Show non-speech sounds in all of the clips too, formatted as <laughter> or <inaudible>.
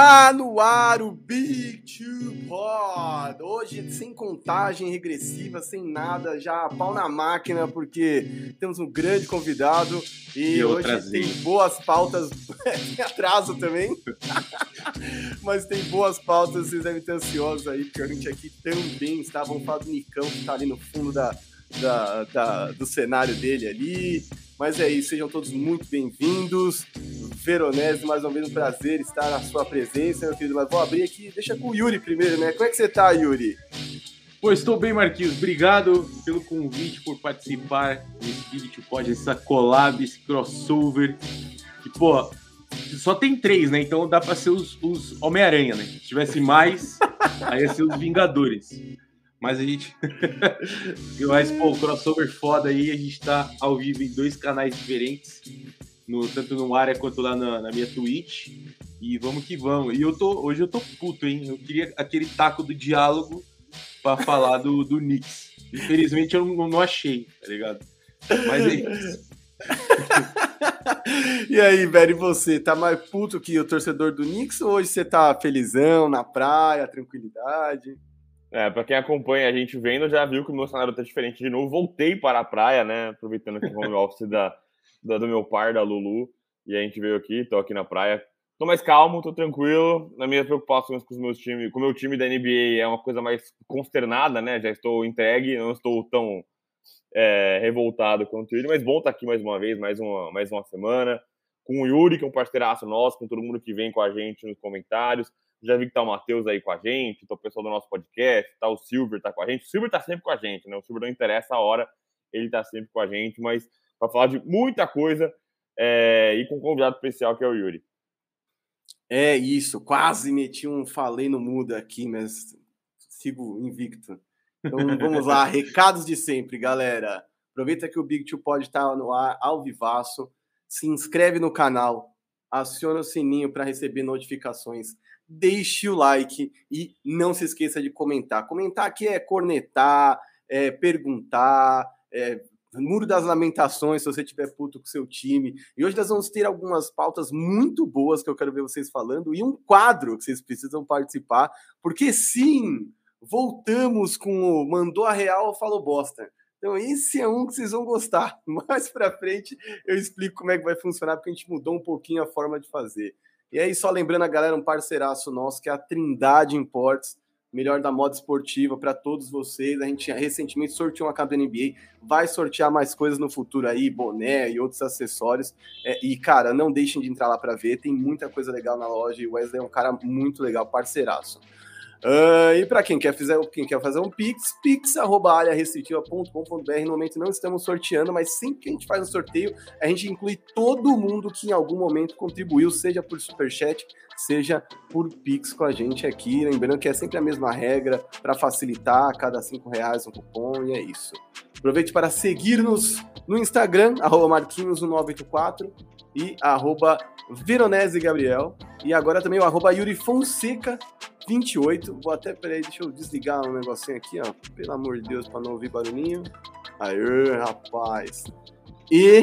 Tá no ar o Big Two Pod. Hoje sem contagem regressiva, sem nada, já pau na máquina, porque temos um grande convidado e, E hoje outras tem boas pautas. <laughs> tem atraso também, <laughs> mas tem boas pautas. Vocês devem estar ansiosos aí, porque a gente aqui também está. Vamos falar do Nicão, que está ali no fundo da, da- da- do cenário dele ali. Mas é isso, sejam todos muito bem-vindos. Veronese, mais uma vez um prazer estar na sua presença, meu querido. Mas vou abrir aqui, deixa com o Yuri primeiro, né? Como é que você tá, Yuri? Pô, estou bem, Marquinhos. Obrigado pelo convite, por participar desse Spirit Pod, essa collab, esse crossover. Pô, só tem três, né? Então dá pra ser os, os Homem-Aranha, né? Se tivesse mais, aí ia ser os Vingadores. Mas a gente. <laughs> Mas, pô, crossover foda aí. A gente tá ao vivo em dois canais diferentes, no, tanto no área quanto lá na, na minha Twitch. E vamos que vamos. E eu tô, hoje eu tô puto, hein? Eu queria aquele taco do diálogo pra falar do, do Knicks. Infelizmente eu não, não achei, tá ligado? Mas é isso. <laughs> e aí, velho, e você? Tá mais puto que o torcedor do Knicks ou hoje você tá felizão, na praia, tranquilidade? É, pra quem acompanha a gente vendo, já viu que o meu cenário tá diferente de novo. Voltei para a praia, né? Aproveitando que o home <laughs> office da, da- do meu par, da Lulu. E a gente veio aqui, tô aqui na praia. Tô mais calmo, tô tranquilo. Nas minhas preocupações com os meus times, com o meu time da NBA é uma coisa mais consternada, né? Já estou entregue, não estou tão é, revoltado quanto ele, mas bom estar aqui mais uma vez, mais uma, mais uma semana. Com o Yuri, que é um parceiraço nosso, com todo mundo que vem com a gente nos comentários. Já vi que tá o Matheus aí com a gente, tá o pessoal do nosso podcast, tá o Silver tá com a gente. O Silver tá sempre com a gente, né? O Silver não interessa a hora, ele tá sempre com a gente, mas para falar de muita coisa é, e com um convidado especial que é o Yuri. É isso, quase meti um falei no mudo aqui, mas sigo invicto. Então <laughs> vamos lá, recados de sempre, galera. Aproveita que o Big Two pode estar no ar ao vivaço. Se inscreve no canal, aciona o sininho para receber notificações. Deixe o like e não se esqueça de comentar. Comentar aqui é cornetar, é perguntar, é Muro das Lamentações, se você tiver puto com seu time. E hoje nós vamos ter algumas pautas muito boas que eu quero ver vocês falando e um quadro que vocês precisam participar, porque sim, voltamos com o Mandou a Real, falou bosta. Então esse é um que vocês vão gostar. <laughs> Mais pra frente eu explico como é que vai funcionar, porque a gente mudou um pouquinho a forma de fazer. E aí, só lembrando a galera, um parceiraço nosso, que é a Trindade Imports, melhor da moda esportiva para todos vocês. A gente recentemente sorteou uma camisa da NBA, vai sortear mais coisas no futuro aí, boné e outros acessórios. É, e, cara, não deixem de entrar lá para ver, tem muita coisa legal na loja e o Wesley é um cara muito legal, parceiraço. Ah, e para quem quer, quem quer fazer um Pix, pix.arearestritiva.com.br. No momento não estamos sorteando, mas sempre que a gente faz um sorteio, a gente inclui todo mundo que em algum momento contribuiu, seja por superchat, seja por Pix com a gente aqui. Lembrando que é sempre a mesma regra para facilitar, cada cinco reais um cupom e é isso. Aproveite para seguir-nos no Instagram, arroba Marquinhos1984 e arroba Veronese Gabriel. E agora também o arroba Yuri Fonseca 28. Vou até, peraí, deixa eu desligar um negocinho aqui, ó. Pelo amor de Deus, para não ouvir barulhinho. Aê, rapaz. E.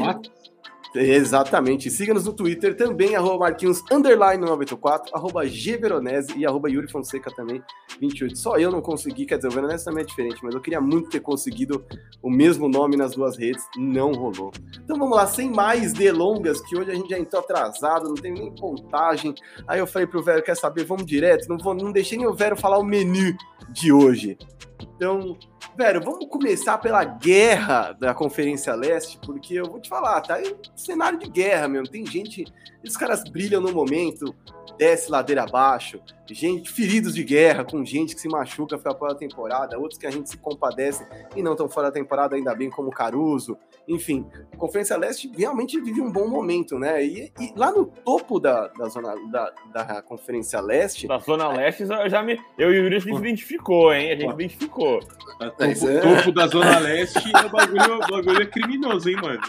Exatamente. Siga-nos no Twitter também, arroba Marquinhos underline 984, arroba Gveronese e arroba Yuri Fonseca também, 28. Só eu não consegui, quer dizer, o Veronese também é diferente, mas eu queria muito ter conseguido o mesmo nome nas duas redes, não rolou. Então vamos lá, sem mais delongas, que hoje a gente já entrou atrasado, não tem nem contagem. Aí eu falei pro Vero, quer saber, vamos direto, não, vou, não deixei nem o Vero falar o menu de hoje. Então, Vero, vamos começar pela guerra da Conferência Leste, porque eu vou te falar, tá aí um cenário de guerra mesmo. Tem gente, esses caras brilham no momento, desce ladeira abaixo, gente, feridos de guerra, com gente que se machuca fica fora da temporada, outros que a gente se compadece e não estão fora da temporada ainda bem, como Caruso. Enfim, a Conferência Leste realmente vive um bom momento, né? E, e lá no topo da, da zona da, da Conferência Leste. Da Zona Leste, eu já me. Eu e o Yuri a gente se identificou, hein? A gente identificou. Topo, Mas é. topo da Zona Leste, o bagulho, o bagulho é criminoso, hein, mano?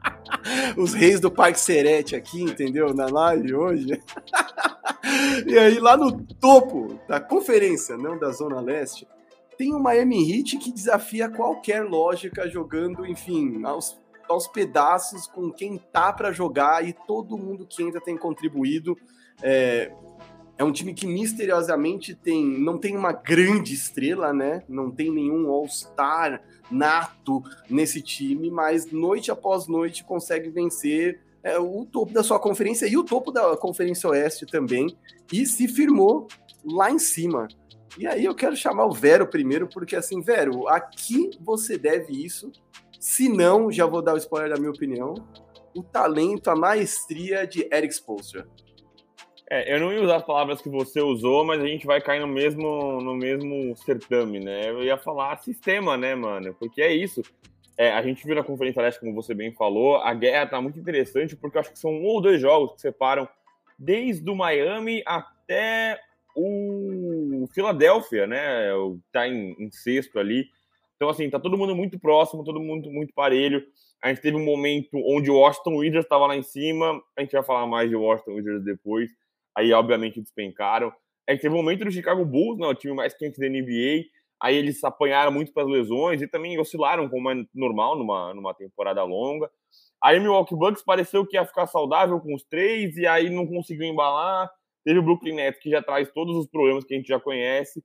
<laughs> os reis do Parque Serete aqui, entendeu? Na live hoje. <laughs> e aí, lá no topo da conferência, não da Zona Leste, tem o Miami Heat que desafia qualquer lógica jogando, enfim, aos, aos pedaços com quem tá para jogar e todo mundo que entra tem contribuído. É, É um time que misteriosamente tem, não tem uma grande estrela, né? Não tem nenhum All-Star nato nesse time, mas noite após noite consegue vencer é, o topo da sua conferência e o topo da Conferência Oeste também, e se firmou lá em cima. E aí eu quero chamar o Vero primeiro, porque assim, Vero, aqui você deve isso. Se não, já vou dar o spoiler da minha opinião. O talento, a maestria de Eric Spoelstra. É, eu não ia usar as palavras que você usou, mas a gente vai cair no mesmo, no mesmo certame, né? Eu ia falar sistema, né, mano? Porque é isso. É, a gente viu na Conferência Leste, como você bem falou, a guerra tá muito interessante, porque eu acho que são um ou dois jogos que separam desde o Miami até o Philadelphia, né? Tá em, em sexto ali. Então, assim, tá todo mundo muito próximo, todo mundo muito parelho. A gente teve um momento onde o Washington Wizards estava lá em cima. A gente vai falar mais de Washington Wizards depois aí obviamente despencaram. É que teve um momento do Chicago Bulls, né, o time mais quente da NBA, aí eles apanharam muito para as lesões e também oscilaram como é normal numa, numa temporada longa. Aí o Milwaukee Bucks pareceu que ia ficar saudável com os três e aí não conseguiu embalar. Teve o Brooklyn Nets que já traz todos os problemas que a gente já conhece.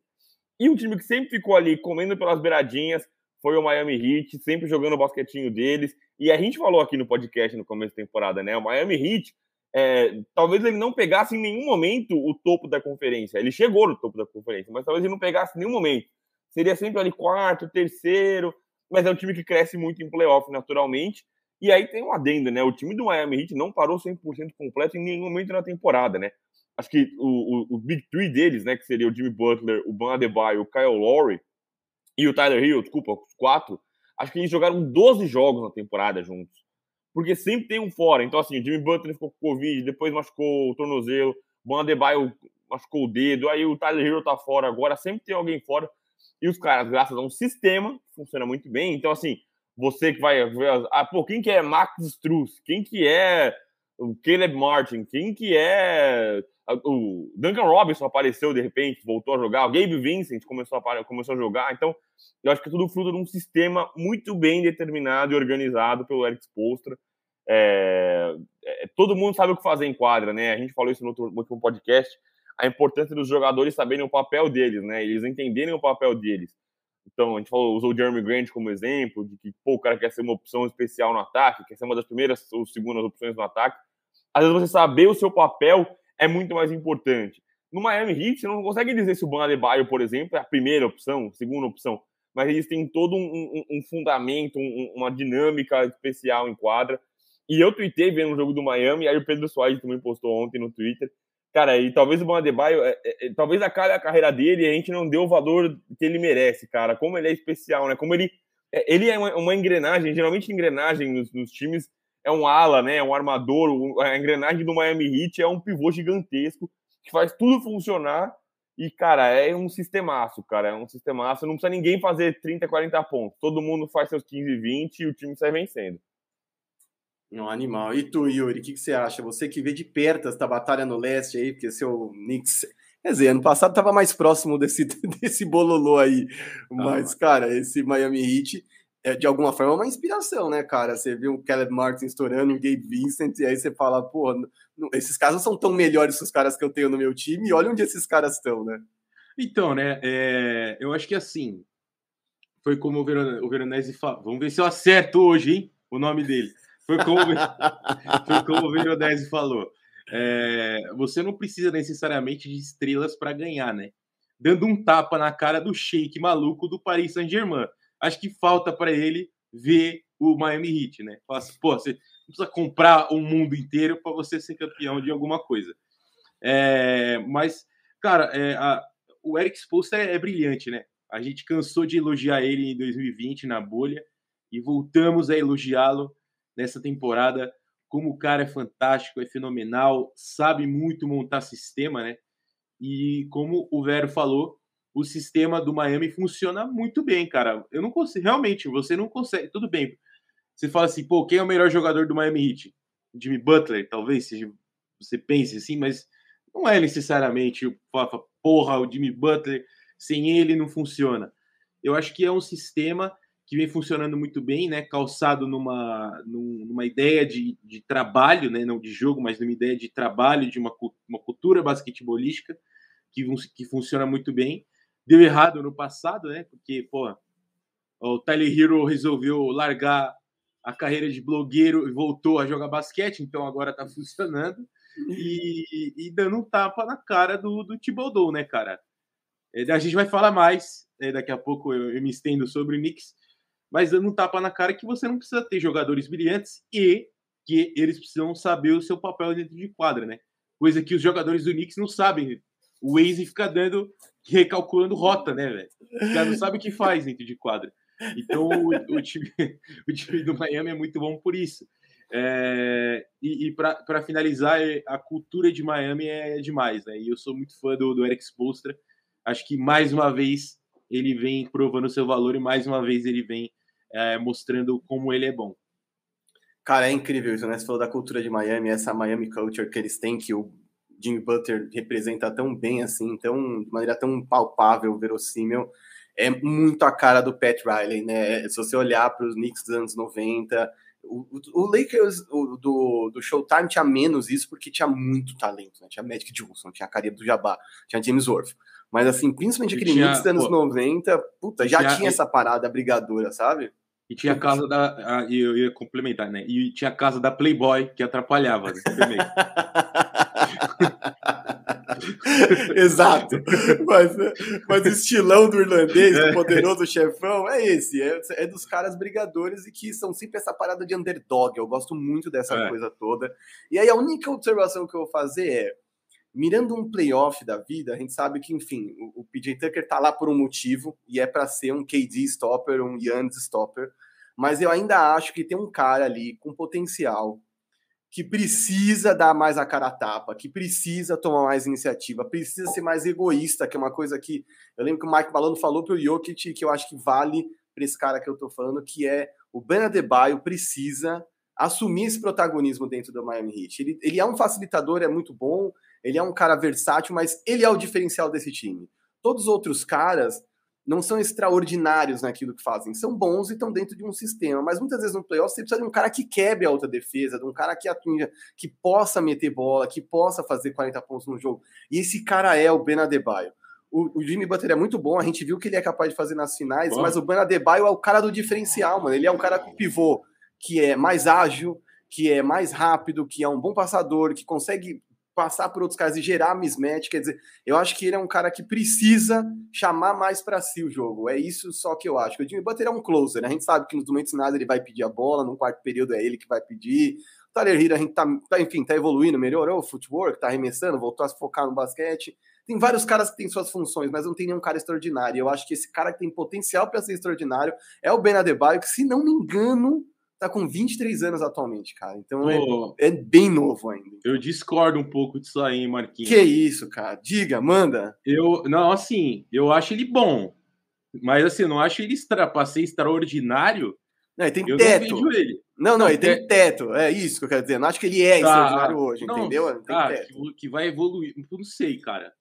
E o time que sempre ficou ali comendo pelas beiradinhas foi o Miami Heat, sempre jogando o basquetinho deles. E a gente falou aqui no podcast no começo da temporada, né? O Miami Heat é, talvez ele não pegasse em nenhum momento o topo da conferência. Ele chegou no topo da conferência, mas talvez ele não pegasse em nenhum momento. Seria sempre ali quarto, terceiro, mas é um time que cresce muito em playoff naturalmente. E aí tem um adendo, né? O time do Miami Heat não parou 100% completo em nenhum momento na temporada, né? Acho que o, o, o Big Three deles, né? Que seria o Jimmy Butler, o Ban Adebayo, o Kyle Lowry e o Tyler Hill, desculpa, os quatro. Acho que eles jogaram 12 jogos na temporada juntos porque sempre tem um fora. Então, assim, o Jimmy Butler ficou com Covid, depois machucou o tornozelo, o Adebayo machucou o dedo, aí o Tyler Hero tá fora agora, sempre tem alguém fora. E os caras, graças a um sistema, funciona muito bem. Então, assim, você que vai ver, ah, pô, quem que é Max Struz? Quem que é o Caleb Martin? Quem que é o Duncan Robinson apareceu de repente, voltou a jogar, o Gabe Vincent começou a, começou a jogar, então eu acho que é tudo fruto de um sistema muito bem determinado e organizado pelo Eric Spolstra. É, é, todo mundo sabe o que fazer em quadra, né? A gente falou isso no outro, no último podcast, a importância dos jogadores saberem o papel deles, né? Eles entenderem o papel deles. Então, a gente falou, usou o Jeremy Grant como exemplo, de que pô, o cara quer ser uma opção especial no ataque, quer ser uma das primeiras ou segundas opções no ataque. Às vezes você saber o seu papel é muito mais importante. No Miami Heat, você não consegue dizer se o Ban Adebayo, por exemplo, é a primeira opção, segunda opção, mas eles têm todo um, um, um fundamento, um, uma dinâmica especial em quadra. E eu tuitei vendo o jogo do Miami, aí o Pedro Soares também postou ontem no Twitter. Cara, e talvez o Adebayo, é, é, é, talvez acabe a carreira dele e a gente não deu o valor que ele merece, cara. Como ele é especial, né? Como ele, é, ele é uma, uma engrenagem, geralmente engrenagem nos, nos times é um ala, né? É um armador. A engrenagem do Miami Heat é um pivô gigantesco que faz tudo funcionar. E, cara, é um sistemaço, cara. É um sistemaço. Não precisa ninguém fazer 30, 40 pontos. Todo mundo faz seus 15, 20 e o time sai vencendo. Um animal. E tu, Yuri, o que, que, você acha? Você que vê de perto esta batalha no leste aí, porque seu Knicks. Quer dizer, ano passado estava mais próximo desse, <laughs> desse bololô aí. Mas, ah, cara, esse Miami Heat é, de alguma forma, uma inspiração, né, cara? Você viu o Caleb Martin estourando, o Gabe Vincent, e aí você fala, pô, não, esses caras não são tão melhores que os caras que eu tenho no meu time, e olha onde esses caras estão, né? Então, né, é, eu acho que assim, foi como o, Veron, o Veronese falou, vamos ver se eu acerto hoje, hein, o nome dele. Foi como, foi como o Veronese falou. É, você não precisa necessariamente de estrelas para ganhar, né? Dando um tapa na cara do shake maluco do Paris Saint-Germain acho que falta para ele ver o Miami Heat, né? Fala assim, pô, você precisa comprar o mundo inteiro para você ser campeão de alguma coisa. É, mas, cara, é, a, o Eric Spoelstra é, é, brilhante, né? A gente cansou de elogiar ele em 2020 na bolha e voltamos a elogiá-lo nessa temporada. Como o cara é fantástico, é fenomenal, sabe muito montar sistema, né? E como o Vero falou, o sistema do Miami funciona muito bem, cara. Eu não consigo, realmente, você não consegue. Tudo bem. Você fala assim, pô, quem é o melhor jogador do Miami Heat? Jimmy Butler, talvez seja, você pense assim, mas não é necessariamente o porra, o Jimmy Butler, sem ele não funciona. Eu acho que é um sistema que vem funcionando muito bem, né? Calçado numa, numa ideia de, de trabalho, né? Não de jogo, mas numa ideia de trabalho, de uma, uma cultura basquetebolística que, que funciona muito bem. Deu errado no passado, né? Porque, pô, o Tyler Hero resolveu largar a carreira de blogueiro e voltou a jogar basquete, então agora tá funcionando. E, e dando um tapa na cara do, do Thibodeau, né, cara? É, a gente vai falar mais, né, daqui a pouco eu, eu me estendo sobre o Knicks, mas dando um tapa na cara que você não precisa ter jogadores brilhantes e que eles precisam saber o seu papel dentro de quadra, né? Coisa que os jogadores do Knicks não sabem. O Waze fica dando, recalculando rota, né, velho? O cara não sabe o que faz dentro de quadra. Então, o, o, time, <laughs> o time do Miami é muito bom por isso. É, e, e para finalizar, é, a cultura de Miami é demais, né? E eu sou muito fã do, do Eric Spolstra. Acho que mais uma vez ele vem provando seu valor e mais uma vez ele vem é, mostrando como ele é bom. Cara, é incrível isso, né? Você falou da cultura de Miami, essa Miami culture que eles têm, que o Jimmy Butler representa tão bem assim, tão, de maneira tão palpável, verossímil. É muito a cara do Pat Riley, né? Se você olhar para os Knicks dos anos 90, o, o Lakers o, do, do Showtime tinha menos isso porque tinha muito talento, né? Tinha Magic Johnson, tinha a Caribe do Jabá, tinha James Worth. Mas assim, principalmente aquele tinha, mix dos anos pô, 90, puta, já tinha, tinha essa parada brigadora, sabe? E tinha a casa da. E eu ia complementar, né? E tinha a casa da Playboy que atrapalhava né? <laughs> Exato. Mas, mas o estilão do irlandês, do é. poderoso chefão, é esse. É, é, dos caras brigadores e que são sempre essa parada de underdog. Eu gosto muito dessa é. coisa toda. E aí a única observação que eu vou fazer é. Mirando um playoff da vida, a gente sabe que, enfim, o, o PJ Tucker tá lá por um motivo e é para ser um KD stopper, um Yannis stopper. Mas eu ainda acho que tem um cara ali com potencial que precisa dar mais a cara a tapa, que precisa tomar mais iniciativa, precisa ser mais egoísta, que é uma coisa que eu lembro que o Mike Malone falou para o Jokic, que eu acho que vale para esse cara que eu estou falando, que é o Ben Adebayo precisa assumir esse protagonismo dentro do Miami Heat. Ele, ele é um facilitador, é muito bom, ele é um cara versátil, mas ele é o diferencial desse time. Todos os outros caras não são extraordinários naquilo que fazem, são bons e estão dentro de um sistema, mas muitas vezes no playoff você precisa de um cara que quebre a outra defesa, de um cara que atinja, que possa meter bola, que possa fazer 40 pontos no jogo. E esse cara é o Ben Adebayo. O, o Jimmy Butler é muito bom, a gente viu que ele é capaz de fazer nas finais, mas o Ben Adebayo é o cara do diferencial, mano. Ele é um cara com pivô que é mais ágil, que é mais rápido, que é um bom passador, que consegue passar por outros caras e gerar mismatch. Quer dizer, eu acho que ele é um cara que precisa chamar mais para si o jogo. É isso só que eu acho. O Jimmy Butler é um closer, né? A gente sabe que nos momentos nada ele vai pedir a bola, no quarto período é ele que vai pedir. O Tyler Hero, a gente tá, tá, enfim, tá evoluindo, melhorou o footwork, tá arremessando, voltou a se focar no basquete. Tem vários caras que têm suas funções, mas não tem nenhum cara extraordinário. Eu acho que esse cara que tem potencial para ser extraordinário é o Ben Adebayo, que se não me engano, tá com 23 anos atualmente, cara. Então é, é, bem novo ainda. Eu discordo um pouco disso aí, Marquinhos. Que isso, cara? Diga, manda. Eu, não, assim, eu acho ele bom. Mas assim, eu não acho ele extra, pra ser extraordinário. Não, ele tem eu teto. Não, ele. não, não, ele tem teto. É isso que eu quero dizer. Não acho que ele é tá. extraordinário hoje, não, entendeu? Tá, que, que, vai evoluir. Não sei, cara.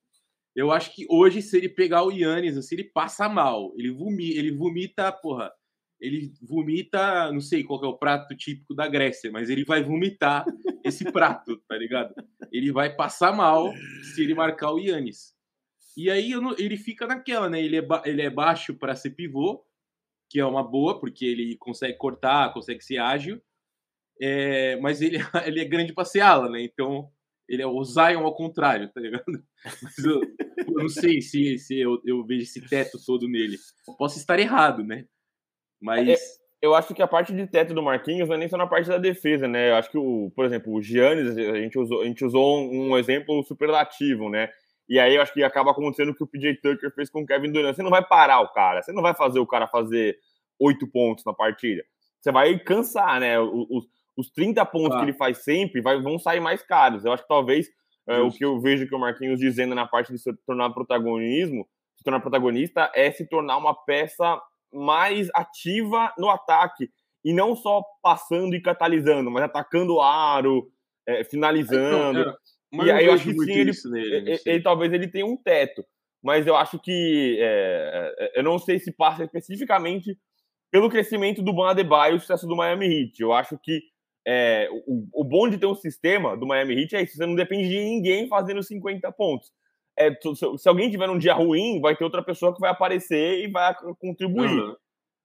Eu acho que hoje, se ele pegar o Yannis, assim, ele passa mal. Ele vomita, ele vomita, porra ele vomita, não sei qual é o prato típico da Grécia, mas ele vai vomitar <laughs> esse prato, tá ligado? Ele vai passar mal se ele marcar o Yannis. E aí ele fica naquela, né? Ele é, ele é baixo para ser pivô, que é uma boa, porque ele consegue cortar, consegue ser ágil, é, mas ele, <laughs> ele é grande para ser ala, né? Então ele é o Zion ao contrário, tá ligado? <laughs> Mas eu, eu não sei se, se eu, eu vejo esse teto todo nele. Posso estar errado, né? Mas. É, eu acho que a parte de teto do Marquinhos não é nem só na parte da defesa, né? Eu acho que, o, por exemplo, o Giannis, a gente usou, a gente usou um, exemplo superlativo, né? E aí eu acho que acaba acontecendo o que o PJ Tucker fez com o Kevin Durant. Você não vai parar o cara, você não vai fazer o cara fazer oito pontos na partida. Você vai cansar, né? Os, os 30 pontos ah. que ele faz sempre vai, vão sair mais caros. Eu acho que talvez é, o que eu vejo que o Marquinhos dizendo na parte de se tornar protagonismo, se tornar protagonista, é se tornar uma peça mais ativa no ataque e não só passando e catalisando, mas atacando o aro, é, finalizando. É, e aí eu acho que sim, ele, nele, ele, ele, talvez ele tenha um teto, mas eu acho que é, é, eu não sei se passa especificamente pelo crescimento do Ban Adebayo e o sucesso do Miami Heat. Eu acho que é, o, o bom de ter um sistema do Miami Heat é isso, você não depende de ninguém fazendo 50 pontos. É, se alguém tiver um dia ruim, vai ter outra pessoa que vai aparecer e vai contribuir. Uhum.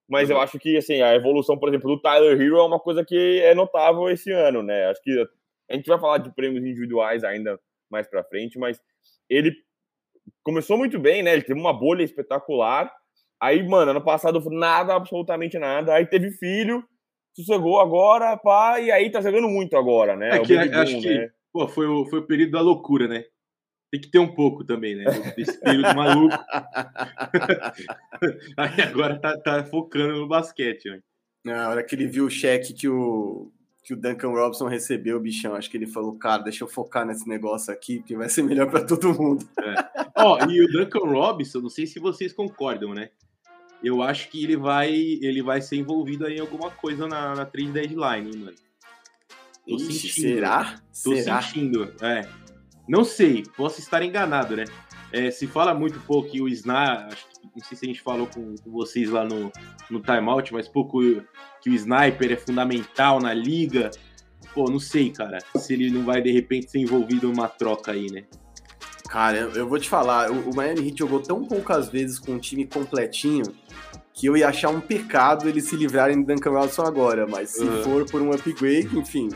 Mas uhum. eu acho que assim, a evolução, por exemplo, do Tyler Hero é uma coisa que é notável esse ano, né? Acho que a gente vai falar de prêmios individuais ainda mais para frente, mas ele começou muito bem, né? Ele teve uma bolha espetacular. Aí, mano, ano passado nada, absolutamente nada. Aí teve filho, sossegou agora, pá, e aí tá jogando muito agora, né? É que, acho né? que pô, foi, o, foi o período da loucura, né? Tem que ter um pouco também, né? Desse período maluco. <laughs> aí agora tá, tá, focando no basquete, né? Na hora que ele viu o cheque que o, que o Duncan Robson recebeu, bichão, acho que ele falou, cara, deixa eu focar nesse negócio aqui, que vai ser melhor para todo mundo. É. Ó, e o Duncan Robson, não sei se vocês concordam, né? eu acho que ele vai, ele vai ser envolvido em alguma coisa na, na trade deadline, hein, mano. Tô Ixi, sentindo. Será? Tô será? sentindo, é. Não sei, posso estar enganado, né? É, se fala muito pouco que o Sniper, não sei se a gente falou com, com, vocês lá no, no timeout, mas pouco que o Sniper é fundamental na liga. Pô, não sei, cara, se ele não vai de repente ser envolvido numa troca aí, né? Cara, eu vou te falar, o Miami Heat jogou tão poucas vezes com um time completinho que eu ia achar um pecado eles se livrarem do Duncan Robinson agora, mas se uhum. for por um upgrade, enfim,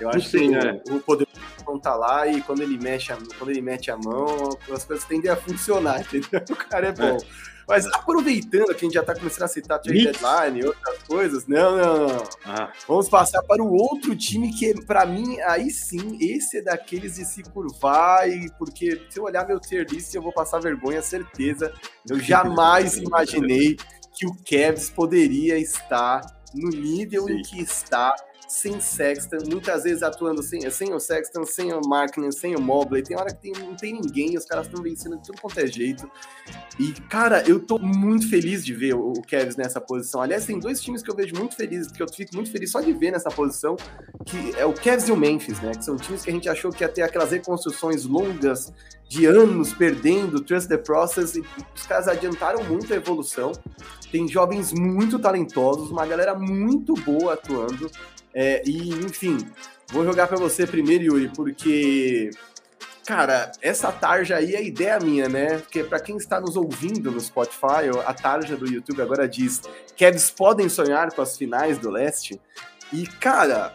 eu acho sei, que né? o, o poder não tá lá e quando ele mexe a, quando ele mete a mão, as coisas tendem a funcionar, <laughs> entendeu? O cara é bom. É. Mas aproveitando que a gente já está começando a citar trade deadline e outras coisas, não, não, não. Ah. Vamos passar para o outro time que, para mim, aí sim, esse é daqueles de se curvar, e porque se eu olhar meu tier list, eu vou passar vergonha, certeza. Eu jamais <laughs> imaginei que o Cavs poderia estar no nível sim. em que está sem Sexton, muitas vezes atuando sem, sem o Sexton, sem o Markkinen, sem o Mobley. Tem hora que tem, não tem ninguém, os caras estão vencendo de tudo quanto é jeito. E, cara, eu tô muito feliz de ver o, Cavs nessa posição. Aliás, tem dois times que eu vejo muito felizes, que eu fico muito feliz só de ver nessa posição, que é o Cavs e o Memphis, né? Que são times que a gente achou que ia ter aquelas reconstruções longas de anos perdendo, trust the process, e os caras adiantaram muito a evolução. Tem jovens muito talentosos, uma galera muito boa atuando. É, e, enfim, vou jogar para você primeiro, Yuri, porque, cara, essa tarja aí é ideia minha, né? Porque para quem está nos ouvindo no Spotify, a tarja do YouTube agora diz que eles podem sonhar com as finais do leste. E, cara,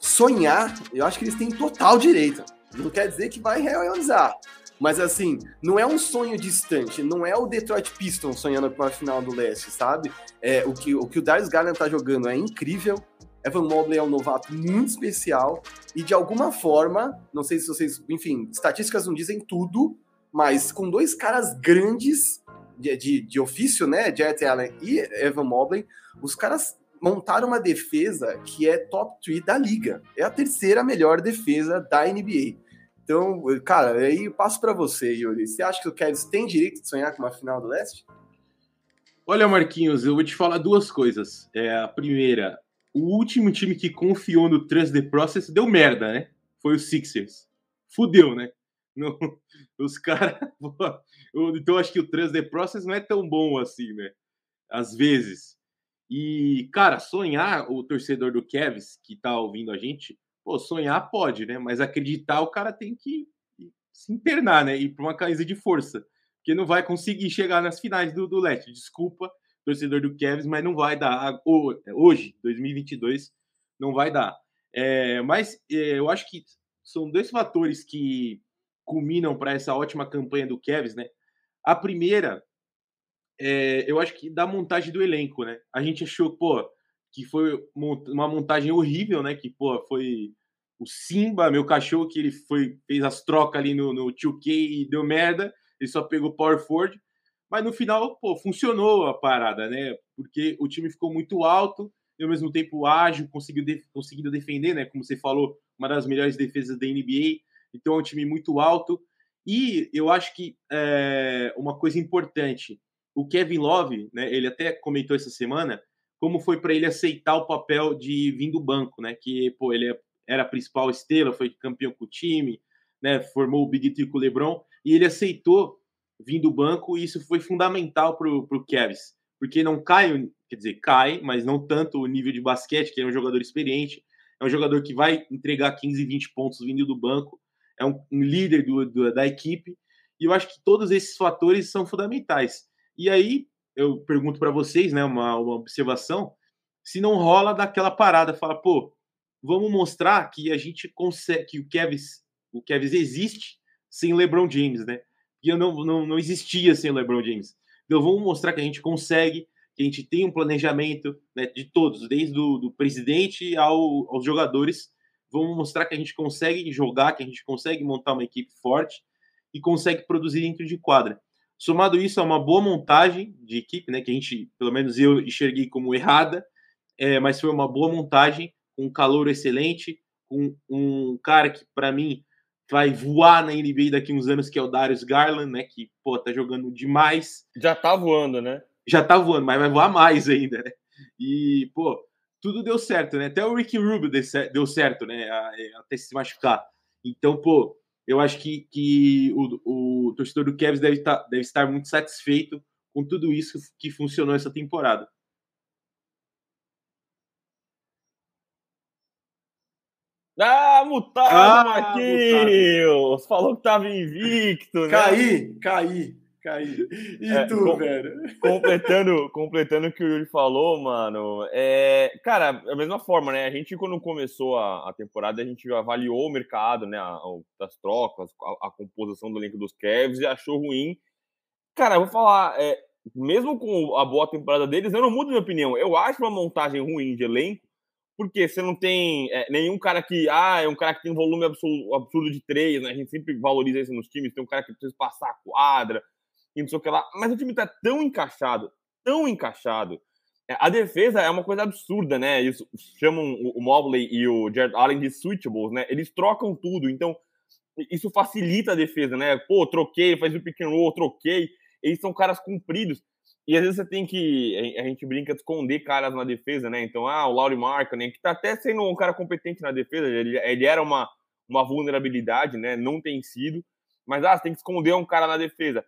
sonhar, eu acho que eles têm total direito. Não quer dizer que vai realizar. Mas assim, não é um sonho distante, não é o Detroit Pistons sonhando com a final do leste, sabe? É, o, que, o que o Darius Garland tá jogando é incrível. Evan Mobley é um novato muito especial e de alguma forma, não sei se vocês, enfim, estatísticas não dizem tudo, mas com dois caras grandes de, de, de ofício, né, Jet Allen e Evan Mobley, os caras montaram uma defesa que é top 3 da liga. É a terceira melhor defesa da NBA. Então, cara, aí eu passo para você, Yuri. Você acha que o Cavs tem direito de sonhar com uma final do leste? Olha, Marquinhos, eu vou te falar duas coisas. É, a primeira, o último time que confiou no Trust the Process deu merda, né? Foi o Sixers. Fudeu, né? No, <laughs> os caras. <laughs> então acho que o Trust the Process não é tão bom assim, né? Às vezes. E, cara, sonhar o torcedor do Cavs que tá ouvindo a gente, pô, sonhar pode, né? Mas acreditar o cara tem que se internar, né? Ir pra uma camisa de força. Porque não vai conseguir chegar nas finais do, do Leste. Desculpa, torcedor do Cavs, mas não vai dar. Hoje, 2022, não vai dar. É, mas é, eu acho que são dois fatores que culminam para essa ótima campanha do Cavs, né? A primeira, é, eu acho que da montagem do elenco, né? A gente achou, pô, que foi uma montagem horrível, né? Que, pô, foi o Simba, meu cachorro, que ele foi, fez as trocas ali no, no 2K e deu merda. Ele só pegou Power Forward. Mas no final, pô, funcionou a parada, né? Porque o time ficou muito alto e ao mesmo tempo ágil, conseguiu de, conseguindo defender, né? Como você falou, uma das melhores defesas da NBA. Então é um time muito alto. E eu acho que é, uma coisa importante, o Kevin Love, né? Ele até comentou essa semana como foi para ele aceitar o papel de vir do banco, né? Que pô, ele era a principal estrela, foi campeão com o time, né? Formou o Big Three com o LeBron e ele aceitou vindo do banco, e isso foi fundamental para o Cavs, porque não cai, quer dizer, cai, mas não tanto o nível de basquete, que é um jogador experiente, é um jogador que vai entregar 15, 20 pontos vindo do banco, é um, um líder do, do, da equipe, e eu acho que todos esses fatores são fundamentais. E aí, eu pergunto para vocês, né, uma, uma observação, se não rola daquela parada, fala, pô, vamos mostrar que a gente consegue, que o Kevs, o Kevs existe sem LeBron James, né? E eu não, não, não existia sem o LeBron James. Então vamos mostrar que a gente consegue, que a gente tem um planejamento né, de todos, desde o do presidente ao, aos jogadores. Vamos mostrar que a gente consegue jogar, que a gente consegue montar uma equipe forte e consegue produzir dentro de quadra. Somado isso a uma boa montagem de equipe, né, que a gente, pelo menos eu enxerguei como errada, é, mas foi uma boa montagem, com um calor excelente, com um cara que, para mim, vai voar na NBA daqui uns anos, que é o Darius Garland, né? Que, pô, tá jogando demais. Já tá voando, né? Já tá voando, mas vai voar mais ainda, né? E, pô, tudo deu certo, né? Até o Ricky Rubio deu certo, né? Até se machucar. Então, pô, eu acho que, que o, o torcedor do Cavs deve, tá, deve estar muito satisfeito com tudo isso que funcionou essa temporada. Ah, mutado, ah, Marquinhos! Mutado. Falou que tava invicto, né? Caí, caí, caí. E é, tu, com, velho? Completando, completando o que o Yuri falou, mano, é, cara, da mesma forma, né? A gente, quando começou a, a temporada, a gente avaliou o mercado, né? A, das trocas, a, a, composição do elenco dos Cavs e achou ruim. Cara, eu vou falar, é, mesmo com a boa temporada deles, eu não mudo minha opinião. Eu acho uma montagem ruim de elenco, porque você não tem é, nenhum cara que, ah, é um cara que tem um volume absurdo, absurdo de três, né? A gente sempre valoriza isso nos times, tem um cara que precisa passar a quadra e não sei o que lá. Mas o time tá tão encaixado, tão encaixado. É, a defesa é uma coisa absurda, né? Eles chamam o Mobley e o Jared Allen de switchables, né? Eles trocam tudo, então isso facilita a defesa, né? Pô, troquei, faz o pick and roll, troquei. Eles são caras compridos. E às vezes você tem que. A gente brinca de esconder caras na defesa, né? Então, ah, o Laurie Markkanen, que tá até sendo um cara competente na defesa, ele, ele era uma, uma vulnerabilidade, né? Não tem sido. Mas, ah, você tem que esconder um cara na defesa.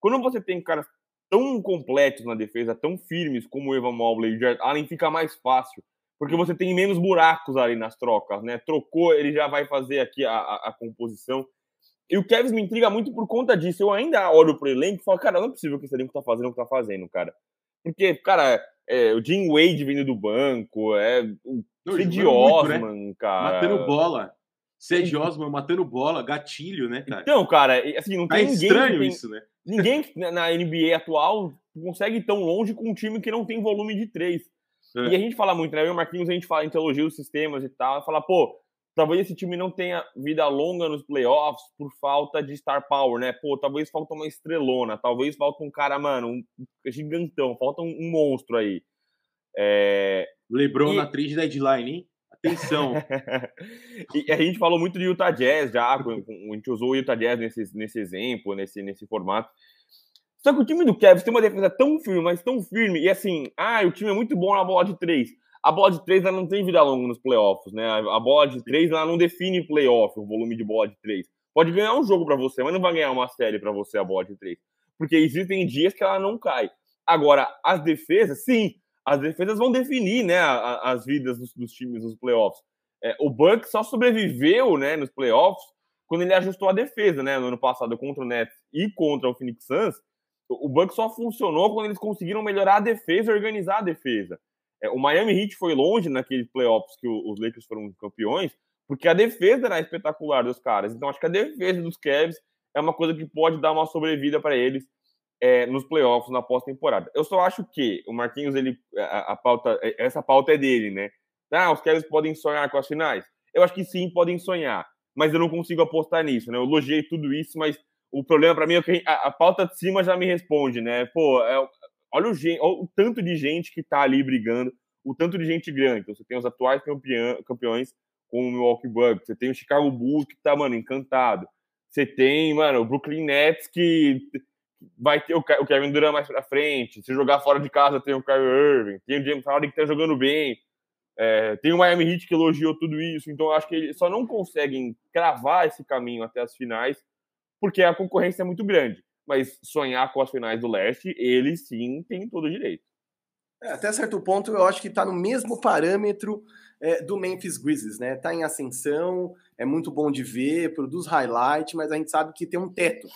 Quando você tem caras tão completos na defesa, tão firmes como o Evan Mobley e o Jared Allen, fica mais fácil. Porque você tem menos buracos ali nas trocas, né? Trocou, ele já vai fazer aqui a, a, a composição. E o Kevin me intriga muito por conta disso. Eu ainda olho pro elenco e falo, cara, não é possível que esse elenco tá fazendo o que tá fazendo, cara. Porque, cara, é, o Jim Wade vindo do banco, é o Cedi Osman, né? cara. Matando bola. Cedi Osman matando bola, gatilho, né, cara? Então, cara, assim, não tem é ninguém. estranho tem, isso, né? Ninguém na NBA atual consegue ir tão longe com um time que não tem volume de três. É. E a gente fala muito, né? Eu e o Marquinhos, a gente fala, a gente elogia os sistemas e tal, fala, pô, talvez esse time não tenha vida longa nos playoffs por falta de star power, né? Pô, talvez falta uma estrelona, talvez falta um cara, mano, um gigantão, falta um, um monstro aí. É... LeBron e... na trade deadline, hein? Atenção! <laughs> e a gente falou muito de Utah Jazz já, a gente usou o Utah Jazz nesse, nesse exemplo, nesse, nesse formato. Só que o time do Cavs tem uma defesa tão firme, mas tão firme, e assim, ah, o time é muito bom na bola de três a bola de três não tem vida longa nos playoffs, né? A bola de três ela não define playoff, o volume de bola de três. Pode ganhar um jogo para você, mas não vai ganhar uma série para você a bola de três. Porque existem dias que ela não cai. Agora, as defesas, sim, as defesas vão definir né, as vidas dos, dos times nos playoffs. É, o Bucks só sobreviveu né, nos playoffs quando ele ajustou a defesa, né? No ano passado contra o Nets e contra o Phoenix Suns. O Bucks só funcionou quando eles conseguiram melhorar a defesa e organizar a defesa. É, o Miami Heat foi longe naqueles playoffs que os Lakers foram campeões, porque a defesa era espetacular dos caras. Então, acho que a defesa dos Cavs é uma coisa que pode dar uma sobrevida para eles é, nos playoffs na pós-temporada. Eu só acho que o Marquinhos, ele, a, a, pauta, é, essa pauta é dele, né? Ah, os Cavs podem sonhar com as finais. Eu acho que sim, podem sonhar, mas eu não consigo apostar nisso, né? Eu elogiei tudo isso, mas o problema para mim é que a, a, pauta de cima já me responde, né? Pô, é, olha o, olha o tanto de gente que está ali brigando, o tanto de gente grande. Então, você tem os atuais campeão, campeões como o Milwaukee Bucks, você tem o Chicago Bulls que tá, mano, encantado. Você tem, mano, o Brooklyn Nets que vai ter o Kevin Durant mais pra frente. Se jogar fora de casa, tem o Kyrie Irving, tem o James Harden que tá jogando bem. É, tem o Miami Heat que elogiou tudo isso. Então, acho que eles só não conseguem cravar esse caminho até as finais porque a concorrência é muito grande mas sonhar com as finais do leste, ele sim tem todo o direito. É, até certo ponto, eu acho que está no mesmo parâmetro é, do Memphis Grizzlies, né? Está em ascensão, é muito bom de ver, produz highlight, mas a gente sabe que tem um teto,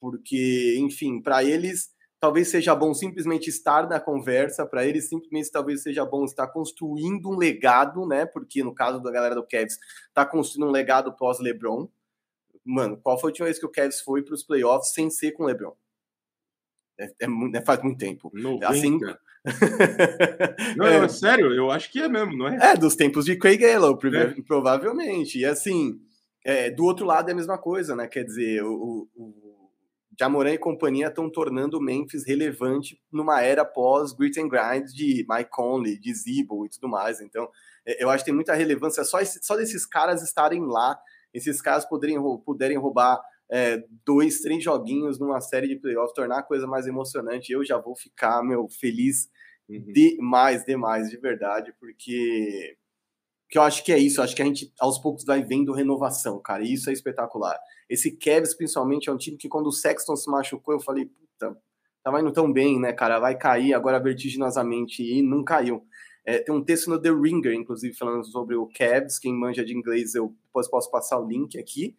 porque, enfim, para eles talvez seja bom simplesmente estar na conversa, para eles simplesmente talvez seja bom estar construindo um legado, né? Porque no caso da galera do Cavs, está construindo um legado pós LeBron. Mano, qual foi a última vez que o Cavs foi para os playoffs sem ser com o LeBron? É, é, é, faz muito tempo. 90. Assim, <laughs> não, é, é, sério, eu acho que é mesmo, não é? É, dos tempos de Craig Gallo, é. provavelmente. E assim, é, do outro lado é a mesma coisa, né? Quer dizer, o, o Jamoran e companhia estão tornando o Memphis relevante numa era pós grit and grind de Mike Conley, de Zibo e tudo mais. Então, eu acho que tem muita relevância só, esse, só desses caras estarem lá, esses caras poderem, puderem roubar é, dois, três joguinhos numa série de playoffs, tornar a coisa mais emocionante, eu já vou ficar, meu, feliz uhum. demais, demais, de verdade, porque, porque eu acho que é isso, acho que a gente aos poucos vai vendo renovação, cara, e isso é espetacular. Esse Cavs, principalmente, é um time que quando o Sexton se machucou, eu falei, puta, tava indo tão bem, né, cara, vai cair agora vertiginosamente, e não caiu. É, tem um texto no The Ringer, inclusive, falando sobre o Cavs, quem manja de inglês, eu depois posso passar o link aqui,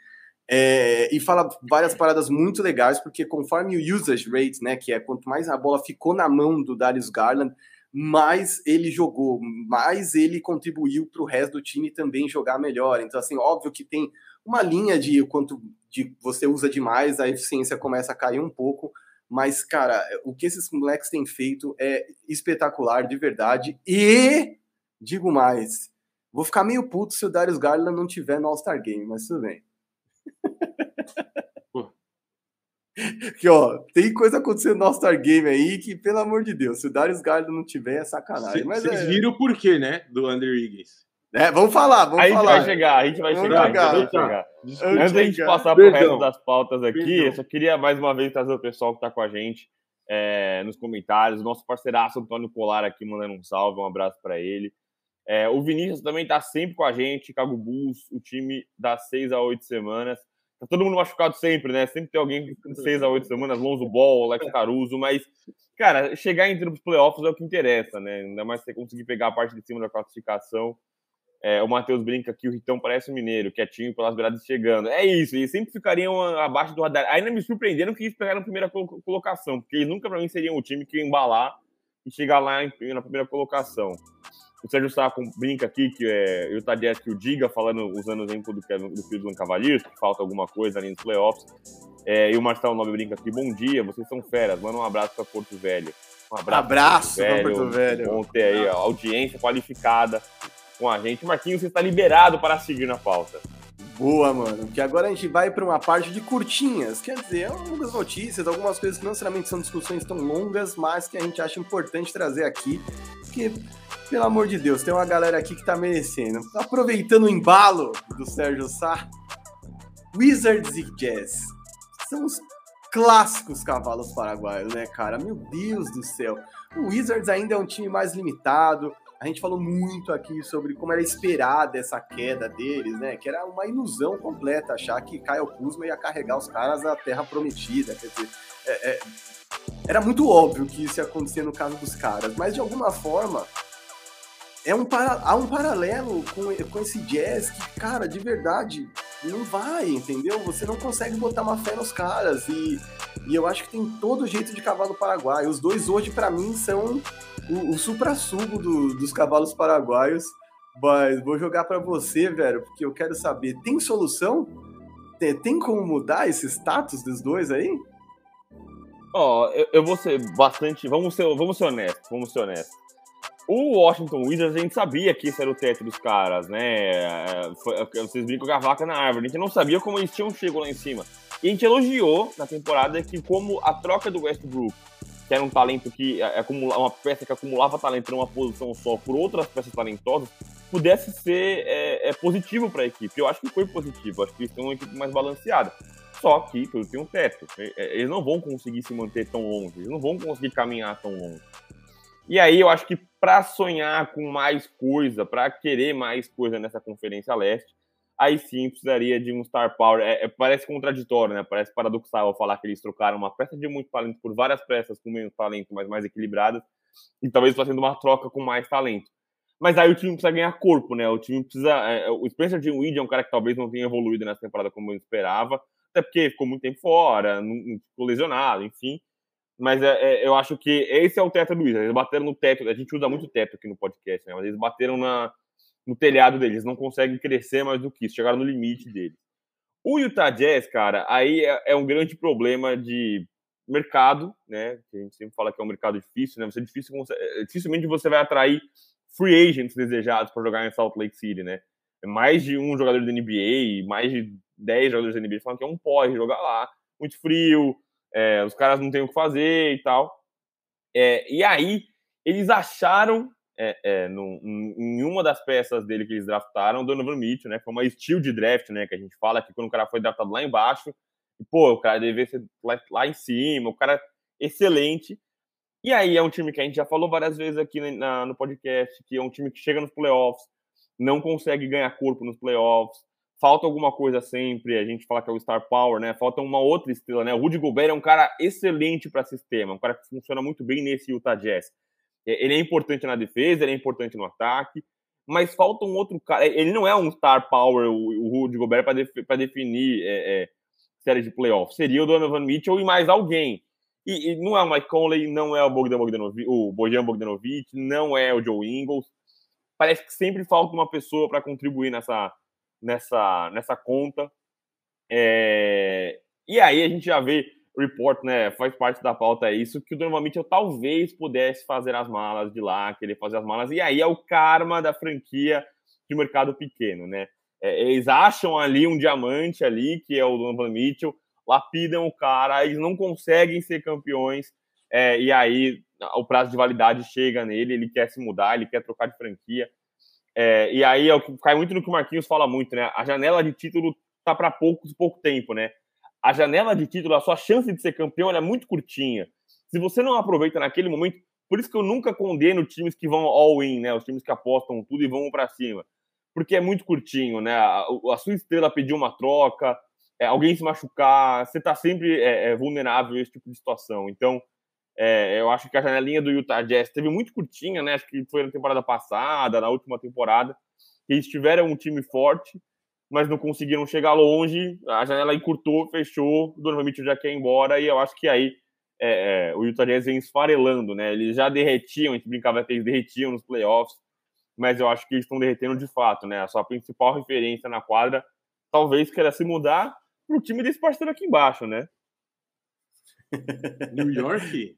é, e fala várias <laughs> paradas muito legais, porque conforme o usage rate, né, que é quanto mais a bola ficou na mão do Darius Garland, mais ele jogou, mais ele contribuiu para o resto do time também jogar melhor. Então, assim, óbvio que tem uma linha de quanto de você usa demais, a eficiência começa a cair um pouco. Mas, cara, o que esses moleques têm feito é espetacular, de verdade. E, digo mais, vou ficar meio puto se o Darius Garland não tiver no All-Star Game, mas tudo bem. que, ó, tem coisa acontecendo no All-Star Game aí que, pelo amor de Deus, se o Darius Garland não tiver, é sacanagem. Vocês é... viram o porquê, né, do Andrew Wiggins. É, vamos falar, vamos a falar. A gente vai chegar, a gente vai chegar. A gente vai chegar. Antes da gente passar para o resto das pautas aqui, Perdão. eu só queria mais uma vez trazer o pessoal que está com a gente é, nos comentários. O nosso parceiraço Antônio Polar aqui mandando um salve, um abraço para ele. É, o Vinícius também está sempre com a gente, Chicago Bulls, o time das seis a oito semanas. Tá todo mundo machucado sempre, né? Sempre tem alguém de seis a oito semanas, Lonzo Ball, Alex Caruso, mas, cara, chegar entre os playoffs é o que interessa, né? Ainda mais você conseguir pegar a parte de cima da classificação. É, o Matheus brinca que o Ritão parece um mineiro, quietinho pelas beiradas chegando. É isso, eles sempre ficariam abaixo do radar. Ainda me surpreenderam que eles pegaram a primeira colocação, porque eles nunca, para mim, seriam o time que ia embalar e chegar lá na primeira colocação. O Sérgio Sá brinca aqui que é, eu tá que o Diga, falando, usando o exemplo do, do Cleveland Cavaliers, que falta alguma coisa ali nos playoffs. É, e o Marcelo Nobre brinca aqui, bom dia, vocês são feras, manda um abraço para Porto Velho. Um abraço, abraço para Porto Velho. Bom ter aí a audiência qualificada com a gente. Marquinhos, você está liberado para seguir na pauta. Boa, mano. Que agora a gente vai para uma parte de curtinhas. Quer dizer, algumas notícias, algumas coisas que não necessariamente são discussões tão longas, mas que a gente acha importante trazer aqui. Porque, pelo amor de Deus, tem uma galera aqui que tá merecendo. Aproveitando o embalo do Sérgio Sá, Wizards e Jazz são os clássicos cavalos paraguaios, né, cara? Meu Deus do céu. O Wizards ainda é um time mais limitado, a gente falou muito aqui sobre como era esperada essa queda deles, né? Que era uma ilusão completa achar que Kyle Kuzma ia carregar os caras à Terra Prometida. Quer dizer, é, é, era muito óbvio que isso ia acontecer no caso dos caras, mas de alguma forma é um para, há um paralelo com, com esse jazz que, cara, de verdade, não vai, entendeu? Você não consegue botar uma fé nos caras e, e eu acho que tem todo jeito de cavalo paraguaio. Os dois hoje, para mim, são o, o supra-sumo do, dos cavalos paraguaios. Mas vou jogar para você, velho, porque eu quero saber: tem solução? Tem, tem como mudar esse status dos dois aí? Ó, oh, eu, eu, vou ser bastante. Vamos ser, vamos ser honestos, vamos ser honestos. O Washington Wizards, a gente sabia que esse era o teto dos caras, né? Foi, vocês brincam com a vaca na árvore. A gente não sabia como eles tinham chego lá em cima. E a gente elogiou na temporada que, como a troca do Westbrook que era um talento que é, acumula, uma peça que acumulava talento numa posição só por outras peças talentosas, pudesse ser é, é positivo para a equipe. Eu acho que foi positivo, acho que eles têm uma equipe mais balanceada. Só que tudo tem um teto. Eles não vão conseguir se manter tão longe, eles não vão conseguir caminhar tão longe. E aí eu acho que para sonhar com mais coisa, para querer mais coisa nessa Conferência Leste, aí sim precisaria de um star power. É, é, parece contraditório, né? Parece paradoxal falar que eles trocaram uma peça de muito talento por várias peças com menos talento, mas mais equilibradas. e talvez fazendo uma troca com mais talento. Mas aí o time precisa ganhar corpo, né? O time precisa. É, o Spencer Dinwiddie é um cara que talvez não tenha evoluído nessa temporada como eu esperava, até porque ficou muito tempo fora, não, ficou lesionado, enfim. Mas é, é, eu acho que esse é o teto do Wizards. Eles bateram no teto, a gente usa muito teto aqui no podcast, né? Mas eles bateram na, no telhado deles, não conseguem crescer mais do que isso, chegaram no limite deles. O Utah Jazz, cara, aí é, é um grande problema de mercado, né? A gente sempre fala que é um mercado difícil, né? Você difícil, é, dificilmente você vai atrair free agents desejados para jogar em Salt Lake City, né? É mais de um jogador da NBA, mais de 10 jogadores da NBA falam que é um pode jogar lá, muito frio, é, os caras não têm o que fazer e tal. É, e aí, eles acharam é, é, no, em uma das peças dele que eles draftaram, o Donovan Mitchell, né? Foi uma estilo de draft, né? Que a gente fala que quando o cara foi draftado lá embaixo, pô, o cara deveria ser lá, lá em cima, o cara excelente. E aí é um time que a gente já falou várias vezes aqui na, no podcast, que é um time que chega nos playoffs, não consegue ganhar corpo nos playoffs, falta alguma coisa sempre, a gente fala que é o Star Power, né? Falta uma outra estrela, né? O Rudy Gobert é um cara excelente para sistema, um cara que funciona muito bem nesse Utah Jazz. É, ele é importante na defesa, ele é importante no ataque, mas falta um outro cara. Ele não é um star power, o, Rudy Gobert, para def, definir é, é, série de playoffs. Seria o Donovan Mitchell e mais alguém. E, e, não é o Mike Conley, não é o Bogdan Bogdanovic, o Bojan Bogdanovic, não é o Joe Ingles. Parece que sempre falta uma pessoa para contribuir nessa, nessa, nessa conta. É... E aí a gente já vê report, né, faz parte da pauta isso, que o Donovan Mitchell talvez pudesse fazer as malas de lá, querer fazer as malas, e aí é o karma da franquia de mercado pequeno, né? É, eles acham ali um diamante ali, que é o Donovan Mitchell, lapidam o cara, eles não conseguem ser campeões, é, e aí o prazo de validade chega nele, ele quer se mudar, ele quer trocar de franquia, é, e aí é cai muito no que o Marquinhos fala muito, né? A janela de título tá para pouco, pouco tempo, né? A janela de título, a sua chance de ser campeão é muito curtinha. Se você não aproveita naquele momento, por isso que eu nunca condeno times que vão all-in, né? Os times que apostam tudo e vão para cima. Porque é muito curtinho, né? A, a sua estrela pediu uma troca, é, alguém se machucar, você está sempre é, é, vulnerável a esse tipo de situação. Então, é, eu acho que a janelinha do Utah Jazz teve muito curtinha, né? Acho que foi na temporada passada, na última temporada, eles tiveram um time forte, mas não conseguiram chegar longe. A janela encurtou, fechou. O Donovan Mitchell já quer ir embora e eu acho que aí é, é, o Utah Jazz vem esfarelando, né? Eles já derretiam, a gente brincava que eles derretiam nos playoffs, mas eu acho que eles estão derretendo de fato, né? A sua principal referência na quadra talvez queira se mudar para o time desse parceiro aqui embaixo, né? New York?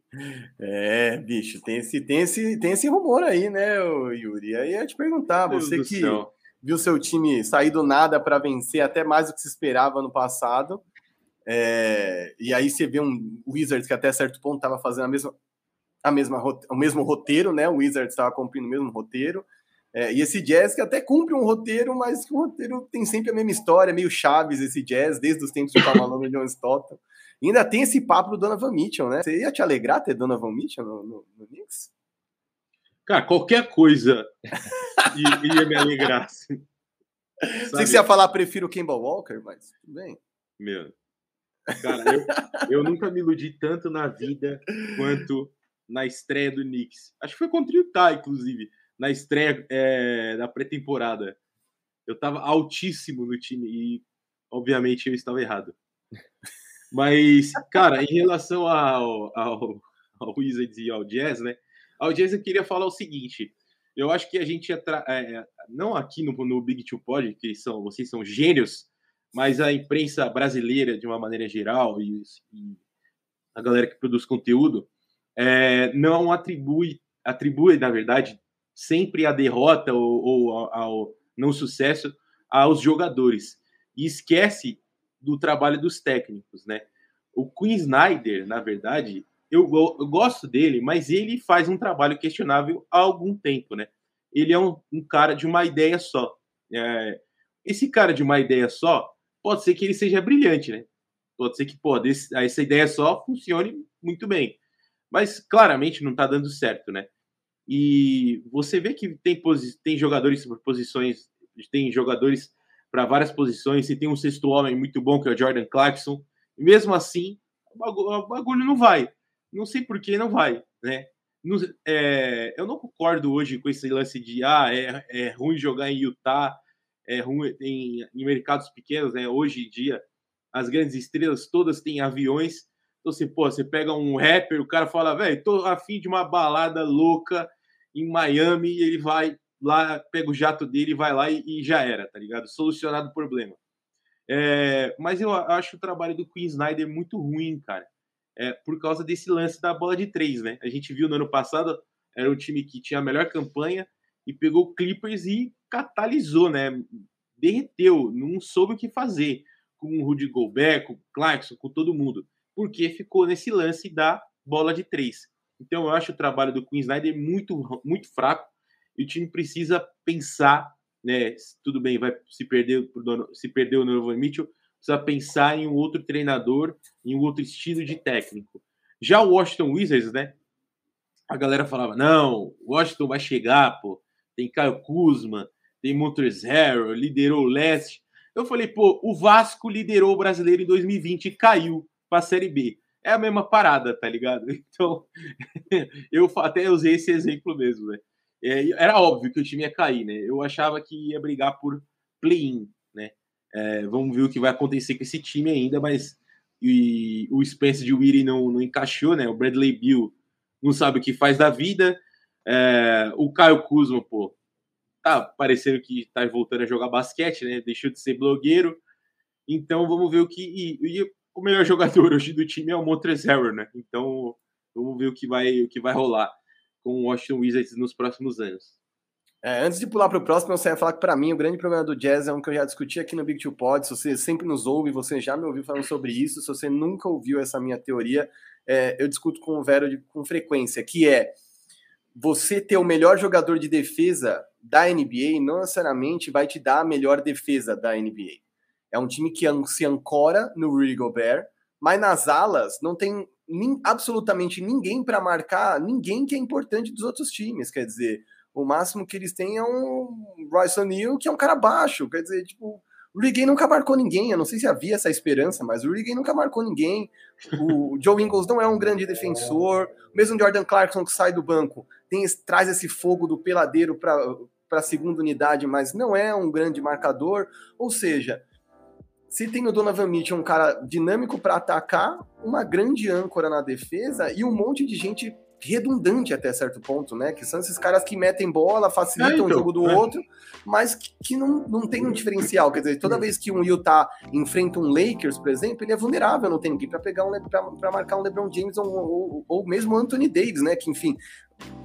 É, bicho, tem esse, tem esse, tem esse rumor aí, né, Yuri? Aí eu ia te perguntar, você que. Céu viu seu time sair do nada para vencer até mais do que se esperava no passado. É, e aí você vê um Wizards que até certo ponto estava fazendo a mesma, a mesma, o mesmo roteiro, né? O Wizards estava cumprindo o mesmo roteiro. É, e esse Jazz que até cumpre um roteiro, mas o roteiro tem sempre a mesma história, meio Chaves esse Jazz, desde os tempos do Cavalão e John Stockton. E ainda tem esse papo do Donovan Mitchell, né? Você ia te alegrar ter Donovan Mitchell no, no, no Knicks? Cara, qualquer coisa ia me alegrar. Assim. Sei que você ia falar, prefiro Kimball Walker, mas tudo bem. Meu. Cara, eu, eu nunca me iludi tanto na vida quanto na estreia do Knicks. Acho que foi contra o Utah, inclusive, na estreia é, da pré-temporada. Eu tava altíssimo no time e, obviamente, eu estava errado. Mas, cara, em relação ao, ao, ao Wizards e ao Jazz, né? A audiência queria falar o seguinte: eu acho que a gente é, é, não aqui no, no Big Two Pod, que são vocês são gênios, mas a imprensa brasileira de uma maneira geral e, e a galera que produz conteúdo é, não atribui atribui na verdade sempre a derrota ou, ou ao, ao não sucesso aos jogadores e esquece do trabalho dos técnicos, né? O Queen Snyder, na verdade, eu, eu, gosto dele, mas ele faz um trabalho questionável há algum tempo, né? Ele é um, um cara de uma ideia só. É, esse cara de uma ideia só, pode ser que ele seja brilhante, né? Pode ser que, pô, desse, essa ideia só funcione muito bem. Mas claramente não tá dando certo, né? E você vê que tem, tem jogadores por posições, tem jogadores para várias posições, e tem um sexto homem muito bom, que é o Jordan Clarkson, mesmo assim, o bagulho não vai não sei por que não vai, né? é, eu não concordo hoje com esse lance de ah, é, é ruim jogar em Utah, é ruim em, em mercados pequenos, né? Hoje em dia, as grandes estrelas todas têm aviões. Então, você, pô, você pega um rapper, o cara fala, velho, tô afim de uma balada louca em Miami, e ele vai lá, pega o jato dele, vai lá e, e já era, tá ligado? Solucionado o problema. É, mas eu acho o trabalho do Queen Snyder muito ruim, cara. É, por causa desse lance da bola de três, né? A gente viu no ano passado, era o time que tinha a melhor campanha e pegou o Clippers e catalisou, né? Derreteu, não soube o que fazer com o Rudy Gobert, com o Clarkson, com todo mundo, porque ficou nesse lance da bola de três. Então eu acho o trabalho do Queen Snyder muito, muito fraco e o time precisa pensar, né? Tudo bem, vai se perder, se perder o Donovan Mitchell, precisa pensar em um outro treinador, em um outro estilo de técnico. Já o Washington Wizards, né? A galera falava: não, Washington vai chegar, pô. Tem Caio Kuzma, tem Montezero, liderou o leste. Eu falei, pô, o Vasco liderou o brasileiro em 2020 e caiu para a Série B. É a mesma parada, tá ligado? <laughs> Então, <laughs> eu até usei esse exemplo mesmo, né? É, era óbvio que o time ia cair, né? Eu achava que ia brigar por play-in, né? É, vamos ver o que vai acontecer com esse time ainda, mas e, o Spence de Weary não, não encaixou, né? O Bradley Bill não sabe o que faz da vida. É, o Caio Kuzma, pô, tá parecendo que tá voltando a jogar basquete, né? Deixou de ser blogueiro. Então vamos ver o que. E, e o melhor <laughs> jogador hoje do time é o Montrezl, né? Então vamos ver o que vai, o que vai rolar com o Washington Wizards nos próximos anos. É, antes de pular para o próximo, eu ia falar que para mim o grande problema do jazz é um que eu já discuti aqui no Big Two Pod. Se você sempre nos ouve, você já me ouviu falando sobre isso. Se você nunca ouviu essa minha teoria, é, eu discuto com o Vero de, com frequência, que é você ter o melhor jogador de defesa da NBA não necessariamente vai te dar a melhor defesa da NBA. É um time que se ancora no Rudy Gobert, mas nas alas não tem nem, absolutamente ninguém para marcar ninguém que é importante dos outros times. Quer dizer, o máximo que eles têm é um Royce O'Neal, que é um cara baixo. Quer dizer, tipo, o Gay nunca marcou ninguém. Eu não sei se havia essa esperança, mas o Gay nunca marcou ninguém. O <laughs> Joe Ingles não é um grande defensor. Mesmo Jordan Clarkson, que sai do banco, tem, traz esse fogo do peladeiro para a segunda unidade, mas não é um grande marcador. Ou seja, se tem o Donovan Mitchell, um cara dinâmico para atacar, uma grande âncora na defesa e um monte de gente redundante até certo ponto, né? Que são esses caras que metem bola, facilitam é, então, o jogo do é. outro, mas que, que, não, não tem um diferencial. Quer dizer, toda vez que um Utah enfrenta um Lakers, por exemplo, ele é vulnerável, não tem ninguém para pegar um para marcar um LeBron James ou, ou, ou mesmo Anthony Davis, né? Que enfim,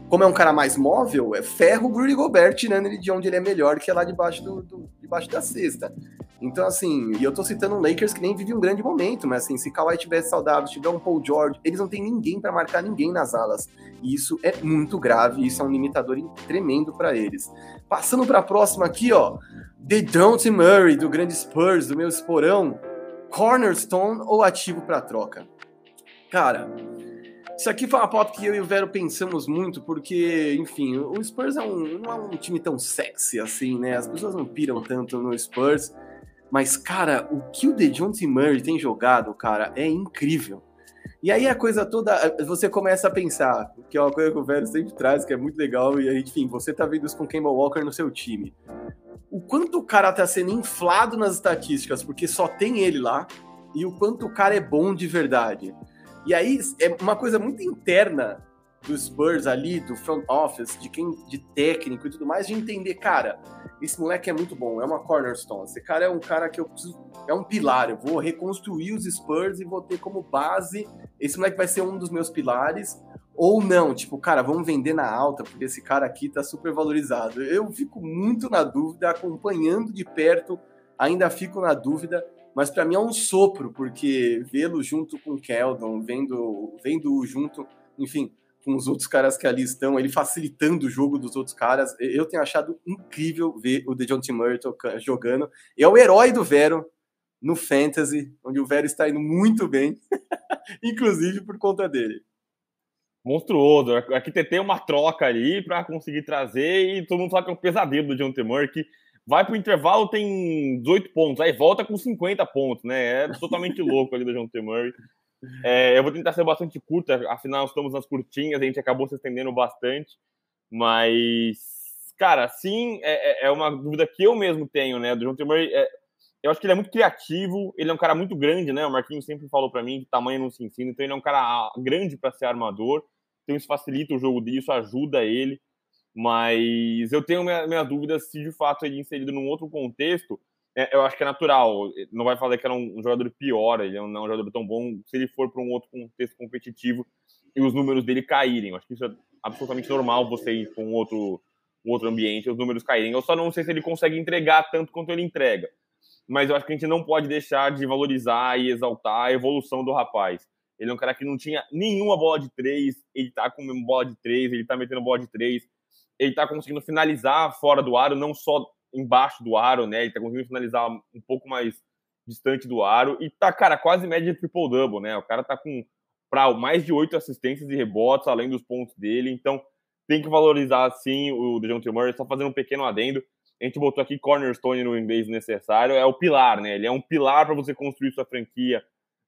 como é um cara mais móvel, é ferro o Rudy Gobert tirando ele de onde ele é melhor, que é lá debaixo, do, do, debaixo da cesta. Então, assim, e eu tô citando Lakers que nem vive um grande momento, mas assim, se Kawhi tivesse saudável, se tiver um Paul George, eles não tem ninguém para marcar ninguém nas alas. E isso é muito grave, isso é um limitador tremendo para eles. Passando para a próxima aqui, ó, The Don't Murray, do grande Spurs, do meu esporão, cornerstone ou ativo para troca? Cara, isso aqui foi uma pauta que eu e o Vero pensamos muito, porque, enfim, o Spurs é um, não é um time tão sexy assim, né? As pessoas não piram tanto no Spurs. Mas, cara, o que o DeJounte Murray tem jogado, cara, é incrível. E aí a coisa toda, você começa a pensar, que é uma coisa que o Vero sempre traz, que é muito legal, e enfim, você tá vendo isso com o Kemba Walker no seu time. O quanto o cara tá sendo inflado nas estatísticas, porque só tem ele lá, e o quanto o cara é bom de verdade. E aí é uma coisa muito interna do Spurs ali, do front office, de quem de técnico e tudo mais, de entender, cara, esse moleque é muito bom, é uma cornerstone. Esse cara é um cara que eu preciso, é um pilar. Eu vou reconstruir os Spurs e vou ter como base. Esse moleque vai ser um dos meus pilares. Ou não, tipo, cara, vamos vender na alta, porque esse cara aqui tá super valorizado. Eu fico muito na dúvida, acompanhando de perto, ainda fico na dúvida, mas para mim é um sopro, porque vê-lo junto com o Keldon, vendo, vendo junto, enfim, com os outros caras que ali estão, ele facilitando o jogo dos outros caras. Eu tenho achado incrível ver o DeJounte Murray jogando. É o herói do Vero no Fantasy, onde o Vero está indo muito bem, <laughs> inclusive por conta dele. Monstruoso. Aqui tem uma troca ali para conseguir trazer e todo mundo fala que é um pesadelo do DeJounte Murray, que vai para o intervalo, tem 18 pontos, aí volta com 50 pontos, né? É totalmente <laughs> louco ali do DeJounte Murray. É, eu vou tentar ser bastante curta, afinal estamos nas curtinhas, a gente acabou se estendendo bastante, mas, cara, sim, é, é, é uma dúvida que eu mesmo tenho, né? Do John T. Murray, é, eu acho que ele é muito criativo, ele é um cara muito grande, né? O Marquinhos sempre falou para mim que tamanho não se ensina, então ele é um cara grande para ser armador, então isso facilita o jogo dele, isso ajuda ele, mas eu tenho minha, minha dúvida se de fato ele é inserido num outro contexto, é, eu acho que é natural, não vai falar que era um, um jogador pior, ele não é um jogador tão bom, se ele for para um outro contexto competitivo e os números dele caírem, eu acho que isso é absolutamente normal você ir para um outro, um outro ambiente e os números caírem, eu só não sei se ele consegue entregar tanto quanto ele entrega mas eu acho que a gente não pode deixar de valorizar e exaltar a evolução do rapaz. Ele é um cara que não tinha nenhuma bola de três, ele tá com bola de três, ele tá metendo bola de três, ele tá conseguindo finalizar fora do aro, não só embaixo do aro, né? Ele tá conseguindo finalizar um pouco mais distante do aro e tá, cara, quase média de triple-double, né? O cara tá com para mais de oito assistências e rebotes, além dos pontos dele, então tem que valorizar, sim, o DeJounte Murray, só fazendo um pequeno adendo a gente botou aqui cornerstone no inglês necessário, é o pilar, né? Ele é um pilar para você construir sua franquia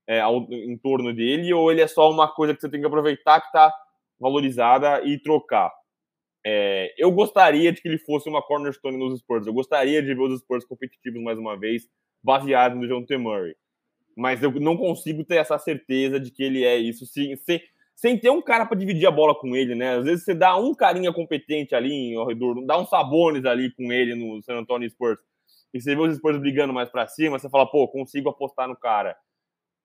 é, ao, em torno dele, ou ele é só uma coisa que você tem que aproveitar que está valorizada e trocar. É, eu gostaria de que ele fosse uma cornerstone nos Spurs. Eu gostaria de ver os Spurs competitivos mais uma vez, baseado no John T. Murray. Mas eu não consigo ter essa certeza de que ele é isso. Se, se, sem ter um cara para dividir a bola com ele, né? Às vezes você dá um carinha competente ali ao redor, dá um Sabones ali com ele no San Antonio Spurs, e você vê os Spurs brigando mais para cima, você fala, pô, consigo apostar no cara.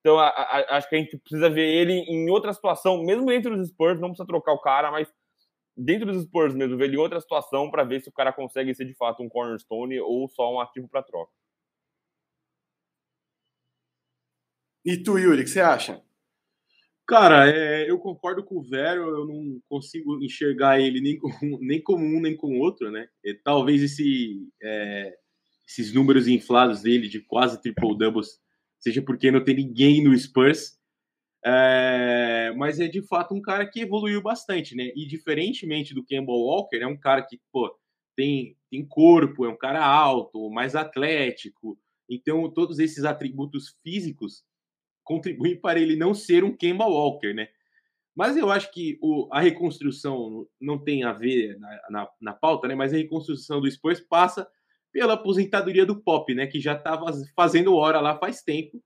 Então, a, a, acho que a gente precisa ver ele em outra situação, mesmo dentro dos Spurs, não precisa trocar o cara, mas dentro dos Spurs mesmo, ver ele em outra situação para ver se o cara consegue ser de fato um cornerstone ou só um ativo para troca. E tu, Yuri, o que você acha? Cara, é, eu concordo com o Vero, eu não consigo enxergar ele nem, com, nem como um nem com o outro, né? E, talvez esse, é, esses números inflados dele de quase triple doubles seja porque não tem ninguém no Spurs, é, mas é de fato um cara que evoluiu bastante, né? E diferentemente do Campbell Walker, é um cara que pô, tem, tem corpo, é um cara alto, mais atlético, então todos esses atributos físicos contribuem para ele não ser um Kemba Walker, né? Mas eu acho que o, a reconstrução não tem a ver na, na, na, pauta, né? Mas a reconstrução do Spurs passa pela aposentadoria do Pop, né? Que já estava fazendo hora lá faz tempo.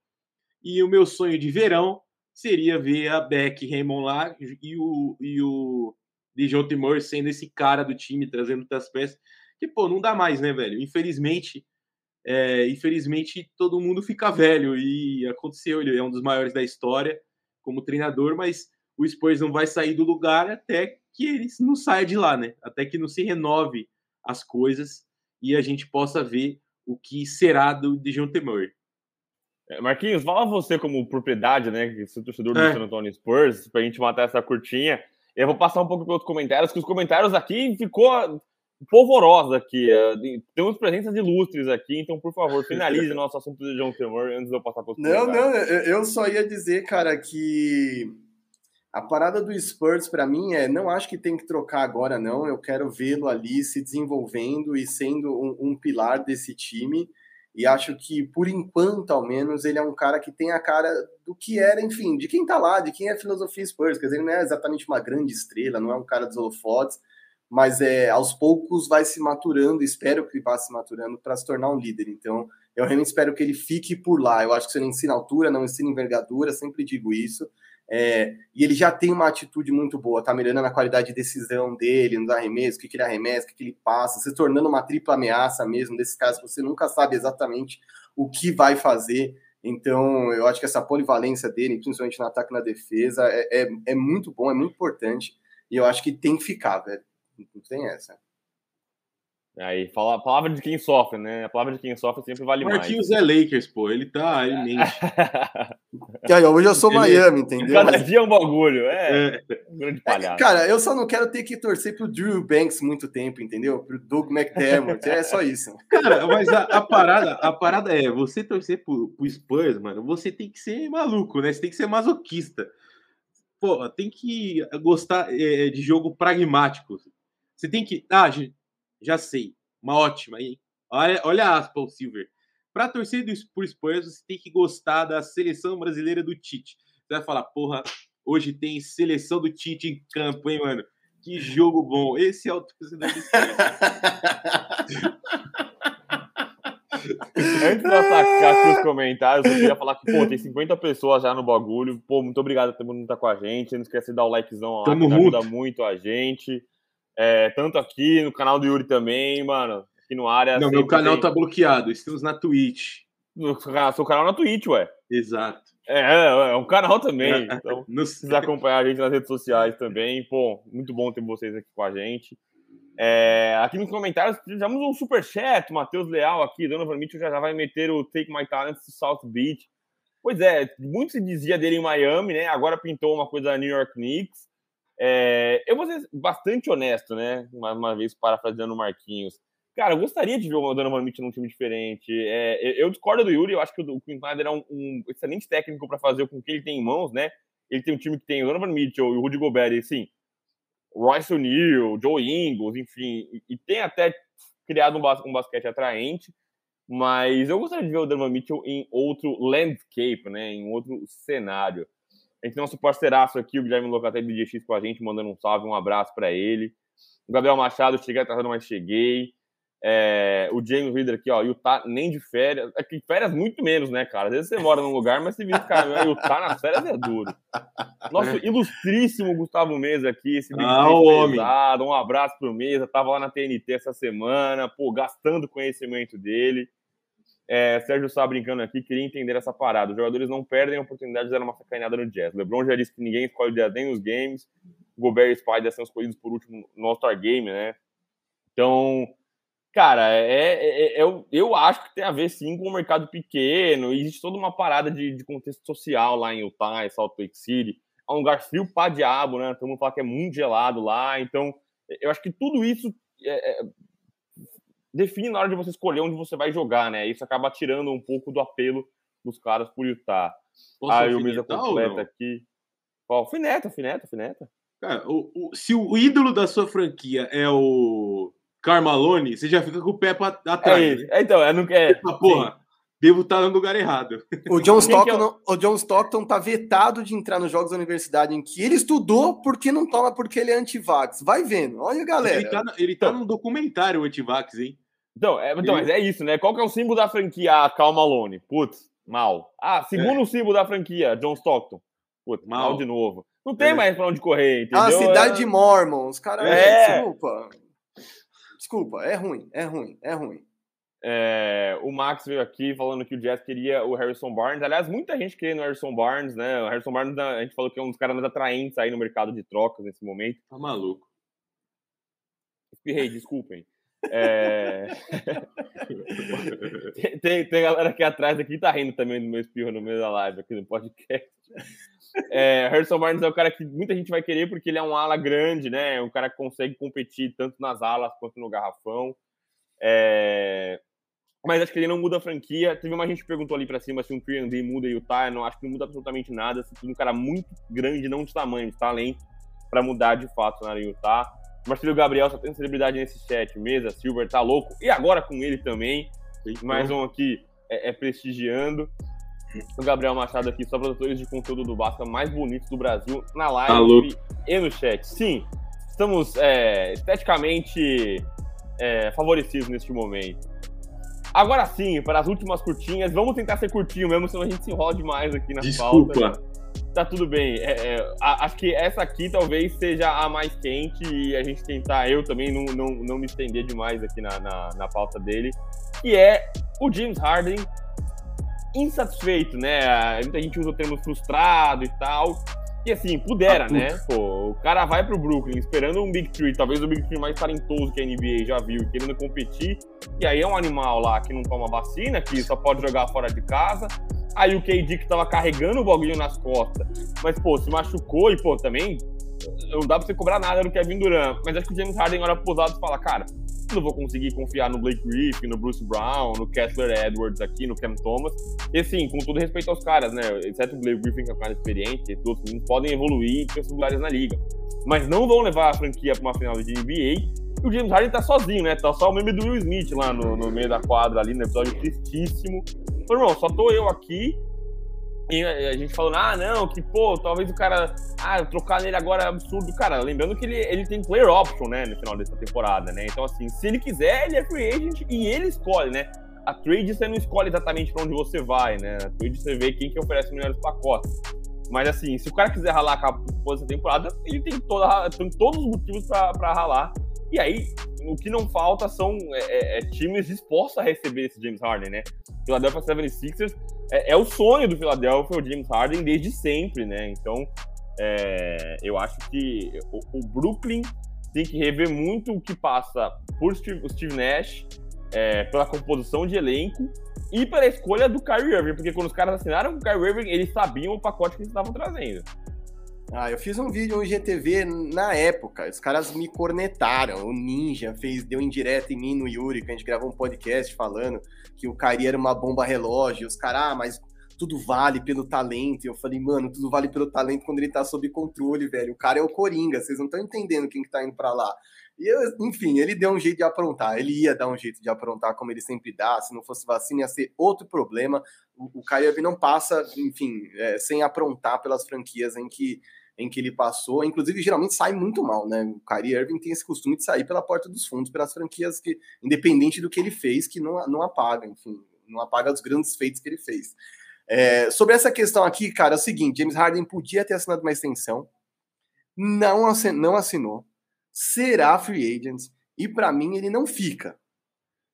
E o meu sonho de verão seria ver a Beck Raymond lá e o, e o Dijon Timor sendo esse cara do time, trazendo outras peças. Que, pô, não dá mais, né, velho? Infelizmente, é, infelizmente, todo mundo fica velho e aconteceu. Ele é um dos maiores da história como treinador, mas o Spurs não vai sair do lugar até que ele não saia de lá, né? Até que não se renove as coisas e a gente possa ver o que será do Dijon Temor. É, Marquinhos, fala você como propriedade, né? Que é torcedor do é. San Antonio Spurs, pra gente matar essa curtinha. Eu vou passar um pouco pelos comentários, que os comentários aqui ficou polvorosa aqui. É, temos presenças ilustres aqui, então, por favor, finalize <laughs> nosso assunto de John Temor antes de eu passar para os Não, não, eu só ia dizer, cara, que a parada do Spurs, para mim, é não acho que tem que trocar agora, não. Eu quero vê-lo ali se desenvolvendo e sendo um, um, pilar desse time. E acho que, por enquanto, ao menos, ele é um cara que tem a cara do que era, enfim, de quem tá lá, de quem é filosofia Spurs. Quer dizer, ele não é exatamente uma grande estrela, não é um cara dos holofotes mas é, aos poucos vai se maturando, espero que vá se maturando para se tornar um líder. Então, eu realmente espero que ele fique por lá. Eu acho que você não ensina altura, não ensina envergadura, sempre digo isso. É, e ele já tem uma atitude muito boa, tá melhorando a qualidade de decisão dele, nos arremessos, o que, que ele arremessa, o que, que ele passa, se tornando uma tripla ameaça mesmo, desses casos você nunca sabe exatamente o que vai fazer. Então, eu acho que essa polivalência dele, principalmente no ataque e na defesa, é, é, é muito bom, é muito importante. E eu acho que tem que ficar, velho. Não tem essa. Aí, fala, a palavra de quem sofre, né? A palavra de quem sofre sempre vale Marquinhos mais. Marquinhos é Lakers, pô. Ele tá, ele <laughs> mente. e aí, hoje eu sou ele... Miami, entendeu? Cada dia é um bagulho, é. é. Um grande é, palhaço. É, cara, eu só não quero ter que torcer pro Drew Banks muito tempo, entendeu? Pro Doug McDermott, é só isso. <laughs> Cara, mas a, a, parada, a parada é, você torcer pro, pro Spurs, mano, você tem que ser maluco, né? Você tem que ser masoquista. Pô, tem que gostar é, de jogo pragmático. Você tem que. Ah, já sei. Uma ótima aí. Olha, olha a aspa, o Silver. Para torcer do, por Spurs, você tem que gostar da seleção brasileira do Tite. Você vai falar, porra, hoje tem seleção do Tite em campo, hein, mano? Que jogo bom. Esse é o torcedor do <laughs> Antes de atacar aqui os comentários, eu queria falar que, pô, tem 50 pessoas já no bagulho. Pô, muito obrigado a todo mundo que tá com a gente. Não esquece de dar o likezão lá, Tamo que ajuda muito a gente. É, tanto aqui no canal do Yuri também, mano. Aqui no área. Não, meu canal tem- tá bloqueado. Estamos na Twitch. No seu canal na Twitch, ué. Exato. É, é, é um canal também. É. <laughs> Então, quiser acompanhar a gente nas redes sociais também, pô, muito bom ter vocês aqui com a gente. É, aqui nos comentários, tivemos um superchat, o Matheus Leal aqui, Donovan Mitchell já, já vai meter o Take My Talents to South Beach. Pois é, muito se dizia dele em Miami, né? Agora pintou uma coisa da New York Knicks. É, eu vou ser bastante honesto, né? Mais uma vez, parafraseando o Marquinhos. Cara, eu gostaria de ver o Donovan Mitchell num time diferente. É, eu- eu discordo do Yuri, eu acho que o Quinn Snyder é um, um excelente técnico para fazer com o que ele tem em mãos, né? Ele tem um time que tem o Donovan Mitchell e o Rudy Gobert, e assim, Royce O'Neal, Joe Ingles, enfim, e, e tem até criado um, bas- um basquete atraente, mas eu gostaria de ver o Donovan Mitchell em outro landscape, né? Em outro cenário. A gente tem nosso parceiraço aqui, o Guilherme Locatelli do DX com a gente, mandando um salve, um abraço para ele. O Gabriel Machado, cheguei atrasado, mas cheguei. É, o James Reader aqui, ó, Utah nem de férias. É que férias muito menos, né, cara? Às vezes você mora num lugar, mas você vira, cara, Utah nas férias é duro. Nosso ilustríssimo Gustavo Mesa aqui, esse Ah, o homem. pesado. Um abraço pro Mesa, tava lá na TNT essa semana, pô, gastando conhecimento dele. É, Sérgio Sá brincando aqui, queria entender essa parada. Os jogadores não perdem a oportunidade de dar uma sacaneada no Jazz. LeBron já disse que ninguém escolhe nem nos games. Gobert e Spider são escolhidos por último no All-Star Game, né? Então, cara, é, é- é- eu, eu acho que tem a ver sim com o mercado pequeno. Existe toda uma parada de, de contexto social lá em Utah, em Salt Lake City. É um lugar frio pra diabo, né? Todo mundo fala que é muito gelado lá. Então, eu acho que tudo isso é, é, define na hora de você escolher onde você vai jogar, né? Isso acaba tirando um pouco do apelo dos caras por Utah. Posso Aí o mesa completa aqui. Ó, fineta, fineta, fineta. Cara, o- o- se o ídolo da sua franquia é o Carmalone, você já fica com o pé pra, É atrás. ele. né? É, então, é, não é, Ah, porra, devo estar no lugar errado. O John, <laughs> é Stockton, o- não- o John Stockton tá vetado de entrar nos jogos da universidade em que ele estudou porque não toma porque ele é anti-vax. Vai vendo. Olha, galera. Ele tá, ele tá num documentário anti-vax, hein? Então, é, então, mas é isso, né? Qual que é o símbolo da franquia Cal Malone? Putz, mal. Ah, segundo símbolo da franquia, John Stockton. Putz, mal, Mal. de novo. Não tem É. mais pra onde correr, entendeu? Ah, cidade É- de Mormons. Cara, É. desculpa. Desculpa, é ruim, é ruim, é ruim. É, o Max veio aqui falando que o Jazz queria o Harrison Barnes. Aliás, muita gente queria no Harrison Barnes, né? O Harrison Barnes, a gente falou que é um dos caras mais atraentes aí no mercado de trocas nesse momento. Tá maluco. Espirrei, desculpem. É... tem, tem, galera aqui atrás aqui que tá rindo também do meu espirro no meio da live aqui no podcast. É, Harrison Barnes é o cara que muita gente vai querer porque ele é um ala grande, né? Um cara que consegue competir tanto nas alas quanto no garrafão. É, Mas acho que ele não muda a franquia. Teve uma gente que perguntou ali pra cima se um 3D muda Utah. Eu não acho que não muda absolutamente nada. Precisa de um cara muito grande, não de tamanho, de talento, pra mudar de fato na Utah. Marcelo Gabriel só tem celebridade nesse chat. Mesa, Silver, tá louco. E agora com ele também. Mais um aqui é, é prestigiando. O Gabriel Machado aqui, só produtores de conteúdo do Basca mais bonitos do Brasil na live Tá e no chat. Sim, estamos é, esteticamente é, favorecidos neste momento. Agora sim, para as últimas curtinhas, vamos tentar ser curtinho mesmo, senão a gente se enrola demais aqui na pauta. Desculpa. Tá tudo bem. É, é, acho que essa aqui talvez seja a mais quente e a gente tentar, eu também não, não, não me estender demais aqui na, na, na pauta dele, que é o James Harden insatisfeito, né? Muita gente usa o termo frustrado e tal. E assim, pudera, Ah, né? Pô, o cara vai pro Brooklyn esperando um Big Three, talvez o Big Three mais talentoso que a NBA já viu, querendo competir. E aí é um animal lá que não toma vacina, que só pode jogar fora de casa. Aí o KD que tava carregando o bagulho nas costas, mas pô, se machucou e pô, também não dá pra você cobrar nada do Kevin Durant. Mas acho que o James Harden olha pros lados e fala, cara, eu não vou conseguir confiar no Blake Griffin, no Bruce Brown, no Kessler Edwards aqui, no Cam Thomas. E assim, com todo respeito aos caras, né? Exceto o Blake Griffin, que é um cara experiente, esses outros meninos podem evoluir e ter lugares na liga. Mas não vão levar a franquia pra uma final de NBA. E o James Harden tá sozinho, né? Tá só o meme do Will Smith lá no, no meio da quadra, ali no episódio tristíssimo. Falei, irmão, só tô eu aqui. E a gente falando, ah, não, que pô, talvez o cara. Ah, trocar nele agora é absurdo. Cara, lembrando que ele, ele tem player option, né, no final dessa temporada, né? Então, assim, se ele quiser, ele é free agent e ele escolhe, né? A trade você não escolhe exatamente para onde você vai, né? A trade você vê quem que oferece melhores pacotes. Mas assim, se o cara quiser ralar com a essa temporada, ele tem, toda, tem todos os motivos para ralar. E aí, o que não falta são é, é, é, times dispostos a receber esse James Harden, né? Philadelphia 76ers é, é, o sonho do Philadelphia, o James Harden, desde sempre, né? Então, é, eu acho que o, o, Brooklyn tem que rever muito o que passa por Steve, o Steve Nash, é, pela composição de elenco e pela escolha do Kyrie Irving, porque quando os caras assinaram com o Kyrie Irving, eles sabiam o pacote que eles estavam trazendo. Ah, eu fiz um vídeo no IGTV na época, os caras me cornetaram, o Ninja fez, deu indireta em mim no Yuri, que a gente gravou um podcast falando que o Kyrie era uma bomba relógio, os caras, ah, mas tudo vale pelo talento. E eu falei, mano, tudo vale pelo talento quando ele tá sob controle, velho. O cara é o Coringa, vocês não estão entendendo quem que tá indo pra lá. E eu, enfim, ele deu um jeito de aprontar. Ele ia dar um jeito de aprontar, como ele sempre dá. Se não fosse vacina, ia ser outro problema. O, Kyrie não passa, enfim, é, sem aprontar pelas franquias em que em que ele passou, inclusive geralmente sai muito mal, né? O Kyrie Irving tem esse costume de sair pela porta dos fundos pelas franquias que, independente do que ele fez, que não, não apaga, enfim, não apaga os grandes feitos que ele fez. É, sobre essa questão aqui, cara, é o seguinte: James Harden podia ter assinado uma extensão, não, não assinou será free agent e para mim ele não fica.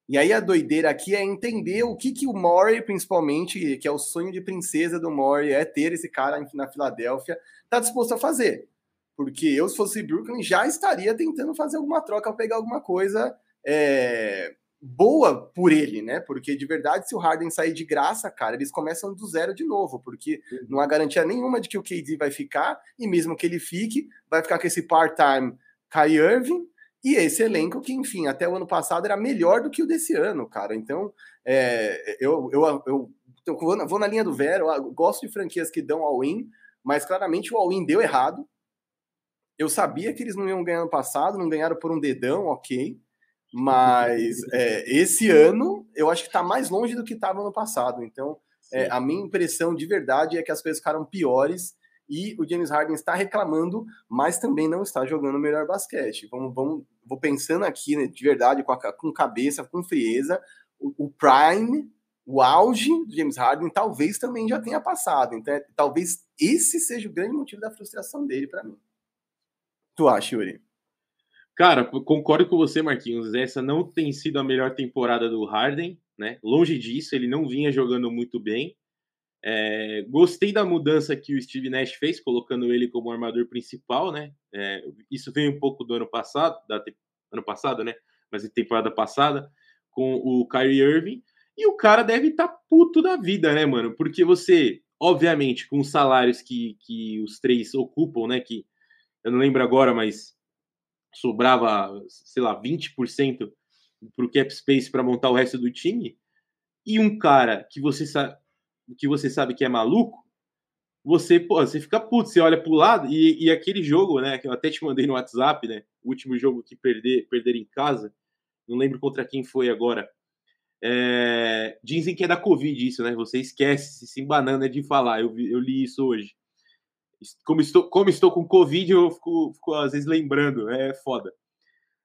E aí a doideira aqui é entender o que, que o Murray, principalmente, que é o sonho de princesa do Murray, é ter esse cara na Filadélfia, tá disposto a fazer. Porque eu, se fosse Brooklyn, já estaria tentando fazer alguma troca, pegar alguma coisa é, boa por ele, né? Porque de verdade, se o Harden sair de graça, cara, eles começam do zero de novo, porque não há garantia nenhuma de que o KD vai ficar, e mesmo que ele fique, vai ficar com esse part-time Kai Irving e esse elenco que, enfim, até o ano passado era melhor do que o desse ano, cara. Então, é, eu, eu, eu, eu vou na linha do Vero, gosto de franquias que dão all-in, mas claramente o all-in deu errado. Eu sabia que eles não iam ganhar no passado, não ganharam por um dedão, ok. Mas <laughs> é, esse ano eu acho que está mais longe do que estava no passado. Então, é, a minha impressão de verdade é que as coisas ficaram piores e o James Harden está reclamando, mas também não está jogando o melhor basquete. Vamos, vamos, vou pensando aqui, né, de verdade, com, a, com cabeça, com frieza, o, o, prime, o auge do James Harden talvez também já tenha passado. Então, é, talvez esse seja o grande motivo da frustração dele para mim. Tu acha, Yuri? Cara, concordo com você, Marquinhos. Essa não tem sido a melhor temporada do Harden, né? Longe disso, ele não vinha jogando muito bem. É, gostei da mudança que o Steve Nash fez, colocando ele como armador principal, né? É, isso veio um pouco do ano passado, da ano passado, né? Mas em temporada passada, com o Kyrie Irving. E o cara deve estar tá puto da vida, né, mano? Porque você, obviamente, com os salários que, que os três ocupam, né? Que eu não lembro agora, mas sobrava, sei lá, 20% para o cap space para montar o resto do time. E um cara que você sabe que você sabe que é maluco, você, pô, você fica puto, você olha pro lado e, e aquele jogo, né, que eu até te mandei no WhatsApp, né, o último jogo que perder, perder em casa, não lembro contra quem foi agora, é, dizem que é da Covid isso, né, você esquece, se embanando de falar, eu, eu li isso hoje. Como estou, como estou com Covid, eu fico, fico às vezes lembrando, é foda.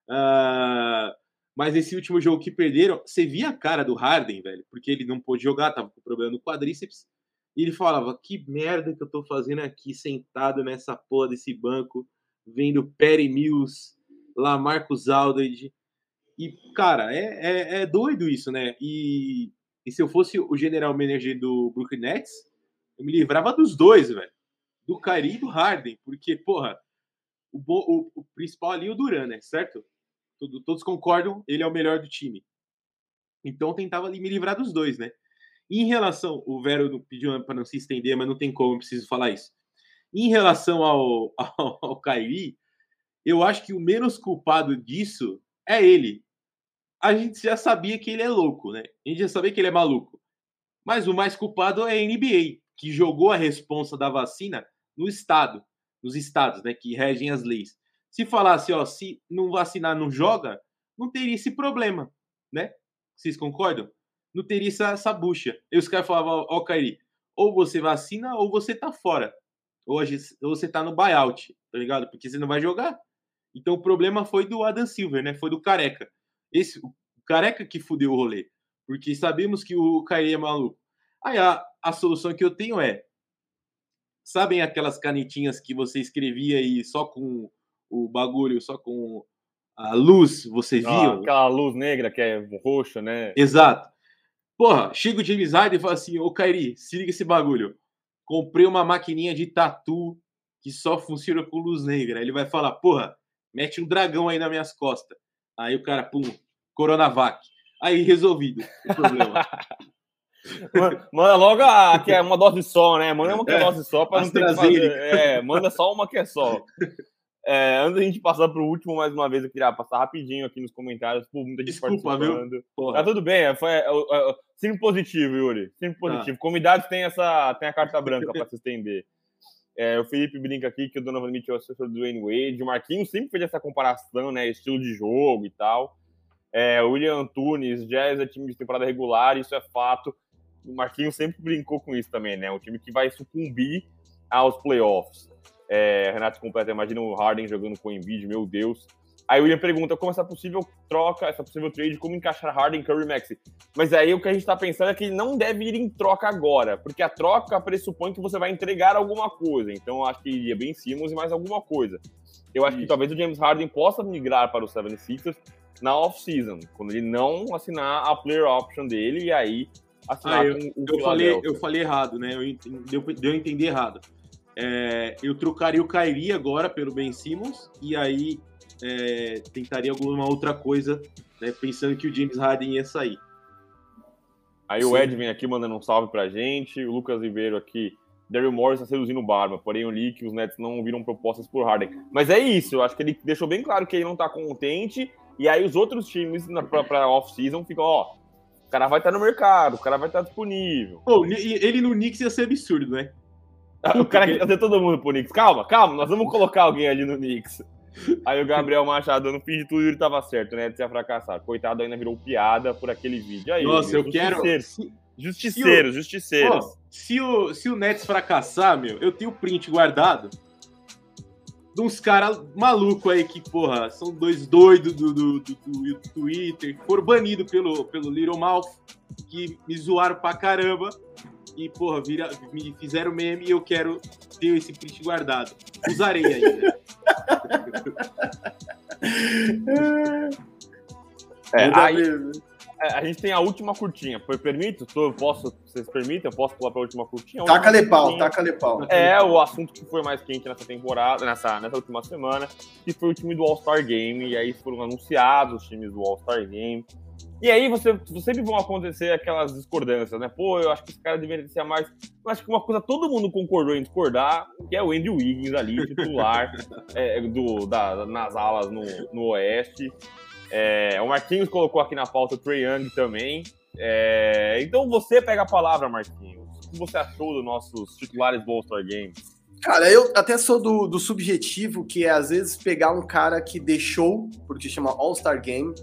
Uh, mas esse último jogo que perderam, você via a cara do Harden, velho, porque ele não pôde jogar, tava com problema no quadríceps. E ele falava: Que merda que eu tô fazendo aqui, sentado nessa porra desse banco, vendo Perry Mills, lá Marcos Aldridge. E, cara, é, é, é, doido isso, né? E, e se eu fosse o general manager do Brooklyn Nets, eu me livrava dos dois, velho. Do Kyrie e do Harden. Porque, porra, o, o, o principal ali é o Duran, né? Certo? Tudo, todos concordam, ele é o melhor do time. Então tentava me livrar dos dois, né? em relação, o Vero pediu para não se estender, mas não tem como, preciso falar isso. Em relação ao, <laughs> ao, ao Kyrie, eu acho que o menos culpado disso é ele. A gente já sabia que ele é louco, né? A gente já sabia que ele é maluco. Mas o mais culpado é a NBA, que jogou a responsa da vacina no estado, nos estados, né, que regem as leis. Se falasse, ó, se não vacinar, não joga, não teria esse problema, né? Vocês concordam? Não teria essa, essa bucha. E os caras falavam, ó, Kairi, ou você vacina ou você tá fora. Ou você tá no buyout, tá ligado? Porque você não vai jogar. Então o problema foi do Adam Silver, né? Foi do Careca. Esse, o Careca que fudeu o rolê. Porque sabemos que o Kyrie é maluco. Aí a, a solução que eu tenho é. Sabem aquelas canetinhas que você escrevia e só com o bagulho, só com a luz você ah, viu? aquela luz negra que é roxa, né? Exato. Porra, chega o James Harden e fala assim: Ô Kairi, se liga esse bagulho. Comprei uma maquininha de tatu que só funciona com luz negra. Ele vai falar: Porra, mete um dragão aí nas minhas costas. Aí o cara, pum, Coronavac. Aí resolvido o problema. <laughs> manda logo a que é uma dose só, né? Manda uma que é, é dose só para não ter que fazer. É, manda só uma que é só. <laughs> É, antes da gente passar para o último, mais uma vez, eu queria passar rapidinho aqui nos comentários. Pô, muita gente Desculpa, participando. Viu? Tá tudo bem, é, foi é, é, sempre positivo, Yuri. Sempre positivo. Ah. Convidados tem, essa, tem a carta branca para <laughs> se estender. É, o Felipe brinca aqui que o Donovan Mitchell é o assessor do Wayne Wade. O Marquinhos sempre fez essa comparação, né? Estilo de jogo e tal. É, William Antunes, Jazz é time de temporada regular, isso é fato. O Marquinhos sempre brincou com isso também, né? Um time que vai sucumbir aos playoffs. É, Renato completa, imagina o Harden jogando com o Embiid, meu Deus. Aí o William pergunta como essa possível troca, essa possível trade, como encaixar Harden, Curry e Maxi. Mas aí o que a gente está pensando é que ele não deve ir em troca agora, porque a troca pressupõe que você vai entregar alguma coisa. Então eu acho que iria bem Simmons e mais alguma coisa. Eu acho Isso. que talvez o James Harden possa migrar para o 76ers na off-season, quando ele não assinar a player option dele e aí assinar ah, eu, com o eu falei, eu falei errado, né? Eu, deu, deu a entender errado. É, eu trocaria o Kairi agora pelo Ben Simmons e aí é, tentaria alguma outra coisa, né, pensando que o James Harden ia sair. Aí Sim. o Ed vem aqui mandando um salve pra gente, o Lucas Ribeiro aqui. Daryl Morris está seduzindo o Barba, porém eu li que os Nets não viram propostas por Harden. Mas é isso, eu acho que ele deixou bem claro que ele não está contente, e aí os outros times na própria off-season ficam, ó, o cara vai estar tá no mercado, o cara vai estar tá disponível. Pô, ele no Knicks ia ser absurdo, né? O cara quer fazer todo mundo pro Knicks. Calma, calma, nós vamos colocar alguém ali no Knicks. Aí o Gabriel Machado, no fim de tudo, ele tava certo, né? De ser fracassado. Coitado, ainda virou piada por aquele vídeo. Aí, Nossa, eu quero. Justiceiros, se justiceiros. Pô, se, o, se o Nets fracassar, meu, eu tenho o print guardado de uns caras malucos aí que, porra, são dois doidos do, do, do, do Twitter, foram banidos pelo, pelo Little Mouth, que me zoaram pra caramba e, porra, vira, me fizeram meme e eu quero ter esse print guardado. Usarei ainda. é, aí, é, a gente tem a última curtinha. Permito? Tô, posso, vocês permitem? Eu posso pular para a última curtinha? Taca lepau, taca lepau. É o assunto que foi mais quente nessa temporada, nessa, nessa última semana, que foi o time do All-Star Game. E aí foram anunciados os times do All-Star Game. E aí você, sempre vão acontecer aquelas discordâncias, né? Pô, eu acho que esse cara deveria ser mais. Eu acho que uma coisa todo mundo concordou em discordar, que é o Andrew Wiggins ali, titular <laughs> é, do, da, nas alas no, no Oeste. É, o Marquinhos colocou aqui na pauta o Trey Young também. É, então você pega a palavra, Marquinhos. O que você achou dos nossos titulares do All-Star Game? Cara, eu até sou do, do subjetivo, que é às vezes pegar um cara que deixou, porque chama All-Star Game,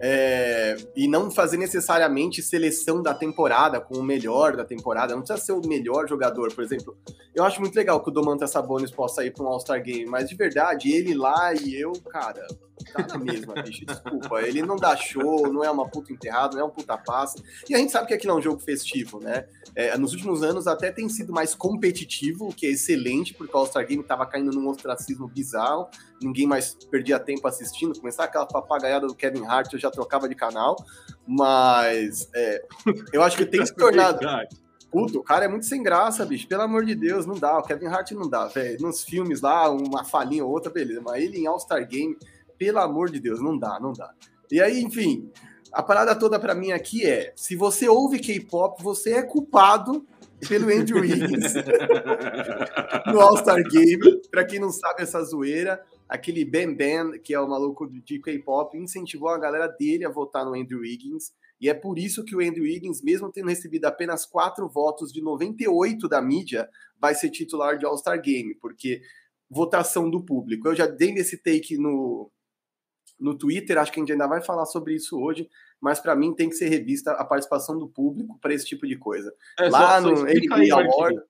é, e não fazer necessariamente seleção da temporada com o melhor da temporada, não precisa ser o melhor jogador, por exemplo. Eu acho muito legal que o Domantas Sabonis possa ir para um All-Star Game, mas de verdade, ele lá e eu, cara, tá na mesma, <laughs> bicho, desculpa. Ele não dá show, não é uma puta enterrada, não é um puta passe. E a gente sabe que aqui não é um jogo festivo, né? É, nos últimos anos até tem sido mais competitivo, o que é excelente, porque o All-Star Game tava caindo num ostracismo bizarro, ninguém mais perdia tempo assistindo, começar aquela papagaiada do Kevin Hart, eu já trocava de canal, mas é, eu acho que tem se <laughs> tornado. Puto, o cara é muito sem graça, bicho. Pelo amor de Deus, não dá. O Kevin Hart não dá, velho. Nos filmes lá, uma falinha ou outra, beleza. Mas ele em All-Star Game, pelo amor de Deus, não dá, não dá. E aí, enfim, a parada toda para mim aqui é: se você ouve K-pop, você é culpado pelo Andrew Wiggins <laughs> no All-Star Game. Para quem não sabe essa zoeira, aquele Ben Ben, que é o maluco de K-pop, incentivou a galera dele a votar no Andrew Wiggins. E é por isso que o Andrew Wiggins, mesmo tendo recebido apenas quatro votos de 98 da mídia, vai ser titular de All-Star Game, porque votação do público. Eu já dei esse take no, no Twitter, acho que a gente ainda vai falar sobre isso hoje, mas para mim tem que ser revista a participação do público para esse tipo de coisa. É, Lá só- só no NBA Award,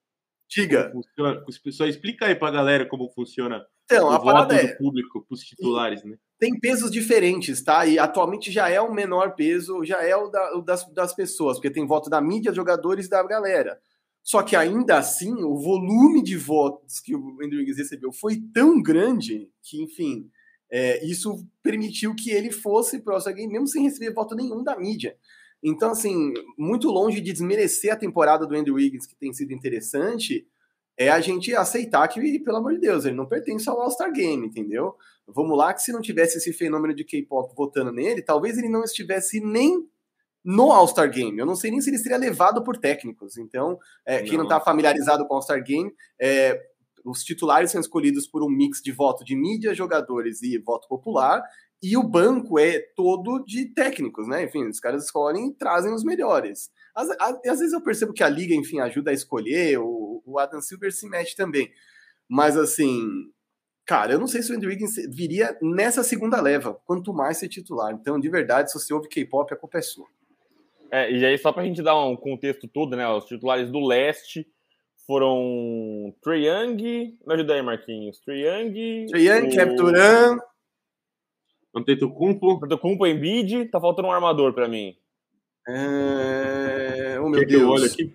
diga. funciona- Só explica aí pra galera como funciona Então, o a voto é, do público pros titulares, né? tem pesos diferentes, tá? E atualmente já é o menor peso, já é o, da- o das, das pessoas, porque tem voto da mídia, jogadores e da galera. Só que ainda assim, o volume de votos que o Andrew Wiggins recebeu foi tão grande que, enfim, é, isso permitiu que ele fosse pro All-Star Game, mesmo sem receber voto nenhum da mídia. Então, assim, muito longe de desmerecer a temporada do Andrew Wiggins, que tem sido interessante, é a gente aceitar que, pelo amor de Deus, ele não pertence ao All-Star Game, entendeu? Vamos lá, que se não tivesse esse fenômeno de K-pop votando nele, talvez ele não estivesse nem no All-Star Game. Eu não sei nem se ele seria levado por técnicos. Então, é, quem não Não. está familiarizado com o All-Star Game, é, os titulares são escolhidos por um mix de voto de mídia, jogadores e voto popular, e o banco é todo de técnicos, né? Enfim, os caras escolhem e trazem os melhores. Às, às- vezes eu percebo que a liga, enfim, ajuda a escolher, o, o Adam Silver se mexe também. Mas assim, cara, eu não sei se o Andrew Wiggins viria nessa segunda leva, quanto mais ser titular. Então, de verdade, se você ouve K-pop, a culpa é sua. É, e aí, só pra gente dar um contexto todo, né? Os titulares do leste foram Trae Young. Me ajuda aí, Marquinhos. Trae Young. Trae Young, o- Kevin Durant, Antetokounmpo, Antetokounmpo, Embiid. Tá faltando um armador pra mim. é... oh meu que eu Deus. aqui?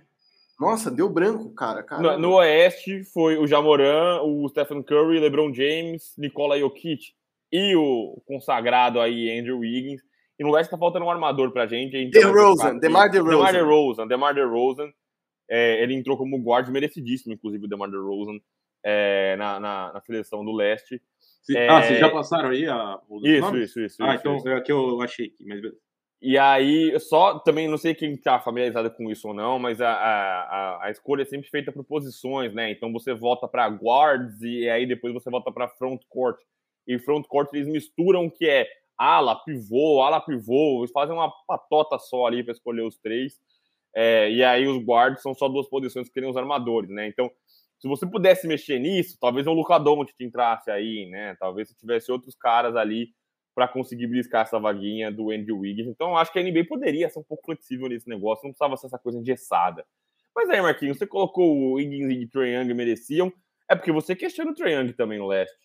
Nossa, deu branco, cara. No, no oeste foi o Jamoran, o Stephen Curry, LeBron James, Nikola Jokic e o consagrado aí Andrew Wiggins. E no leste tá faltando um armador pra gente. a gente DeRozan. DeMar DeRozan. DeMar DeRozan. DeMar DeRozan. É, ele entrou como guard merecidíssimo, inclusive, o DeMar DeRozan, é, na, na, na seleção do leste. Cê- É- Ah, vocês já passaram aí a, Isso, isso, isso. Ah, isso, então isso. é que eu achei mas. E aí, só também não sei quem tá familiarizado com isso ou não, mas a, a, a- escolha é sempre feita por posições, né? Então você vota para guards e aí depois você vota para front court. E front court eles misturam o que é ala, pivô, ala, pivô, eles fazem uma patota só ali para escolher os três. É, e aí os guards são só duas posições que querem os armadores, né? Então, se você pudesse mexer nisso, talvez o Luca Doncic entrasse aí, né? Talvez se tivesse outros caras ali para conseguir briscar essa vaguinha do Andrew Wiggins. Então, acho que a NBA poderia ser um pouco flexível nesse negócio, não precisava ser essa coisa engessada. Mas aí, Marquinhos, você colocou o Wiggins e o Trae Young mereciam, é porque você questiona o Trae Young também no leste.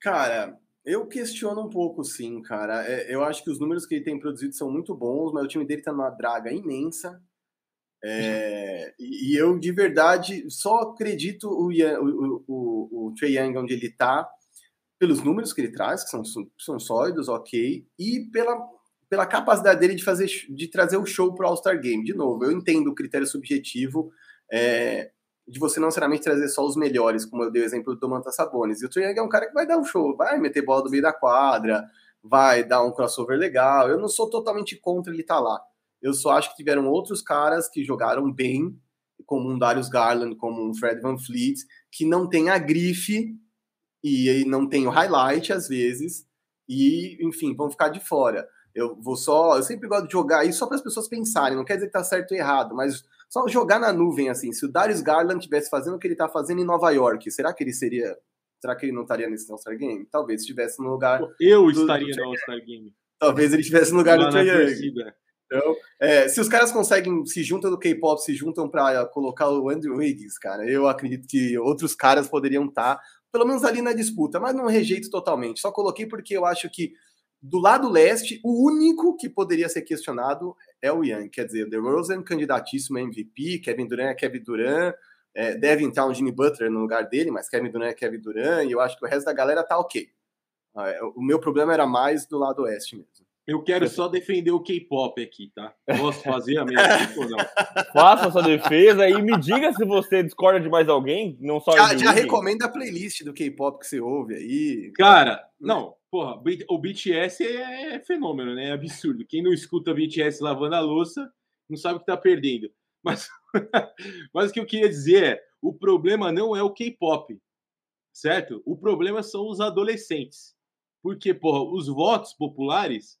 Cara, eu questiono um pouco, sim, cara. É, eu acho que os números que ele tem produzido são muito bons, mas o time dele tá numa draga imensa. É, e, e eu, de verdade, só acredito o, o, o, o Trae Young onde ele tá, pelos números que ele traz, que são, são sólidos, ok, e pela, pela capacidade dele de fazer de trazer o show pro All-Star Game. De novo, eu entendo o critério subjetivo. é, de você não necessariamente trazer só os melhores, como eu dei o exemplo do Domantas Sabonis. E o Trae é um cara que vai dar um show, vai meter bola do meio da quadra, vai dar um crossover legal. Eu não sou totalmente contra ele estar lá. Eu só acho que tiveram outros caras que jogaram bem, como um Darius Garland, como um Fred Van Fleet, que não tem a grife e não tem o highlight às vezes, e enfim, vão ficar de fora. Eu vou só, eu sempre gosto de jogar isso só para as pessoas pensarem, não quer dizer que tá certo ou errado, mas só jogar na nuvem assim. Se o Darius Garland tivesse fazendo o que ele tá fazendo em Nova York, será que ele seria, será que ele não estaria nesse All-Star Game? Talvez estivesse no lugar, Eu do- estaria do- no All-Star Game. talvez ele estivesse no lugar Lá do Trae Young. Então, é, se os caras conseguem, se juntam do K-pop, se juntam para colocar o Andrew Wiggins, cara, eu acredito que outros caras poderiam estar, pelo menos ali na disputa, mas não rejeito totalmente. Só coloquei porque eu acho que do lado leste, o único que poderia ser questionado é o Young. Quer dizer, o DeRozan, candidatíssimo a MVP, Kevin Durant é Kevin Durant, é, deve entrar um Jimmy Butler no lugar dele, mas Kevin Durant é Kevin Durant, e eu acho que o resto da galera tá ok. É, O meu problema era mais do lado oeste mesmo. Eu quero só defender o K-pop aqui, tá? Posso fazer a minha <laughs> ou não? Faça sua defesa e me diga se você discorda de mais alguém, não só Já, já recomenda a playlist do K-pop que você ouve aí. Cara, não, porra, o BTS é fenômeno, né? É absurdo. Quem não escuta BTS lavando a louça não sabe o que tá perdendo. Mas, <laughs> mas o que eu queria dizer é: o problema não é o K-pop, certo? O problema são os adolescentes. Porque, porra, os votos populares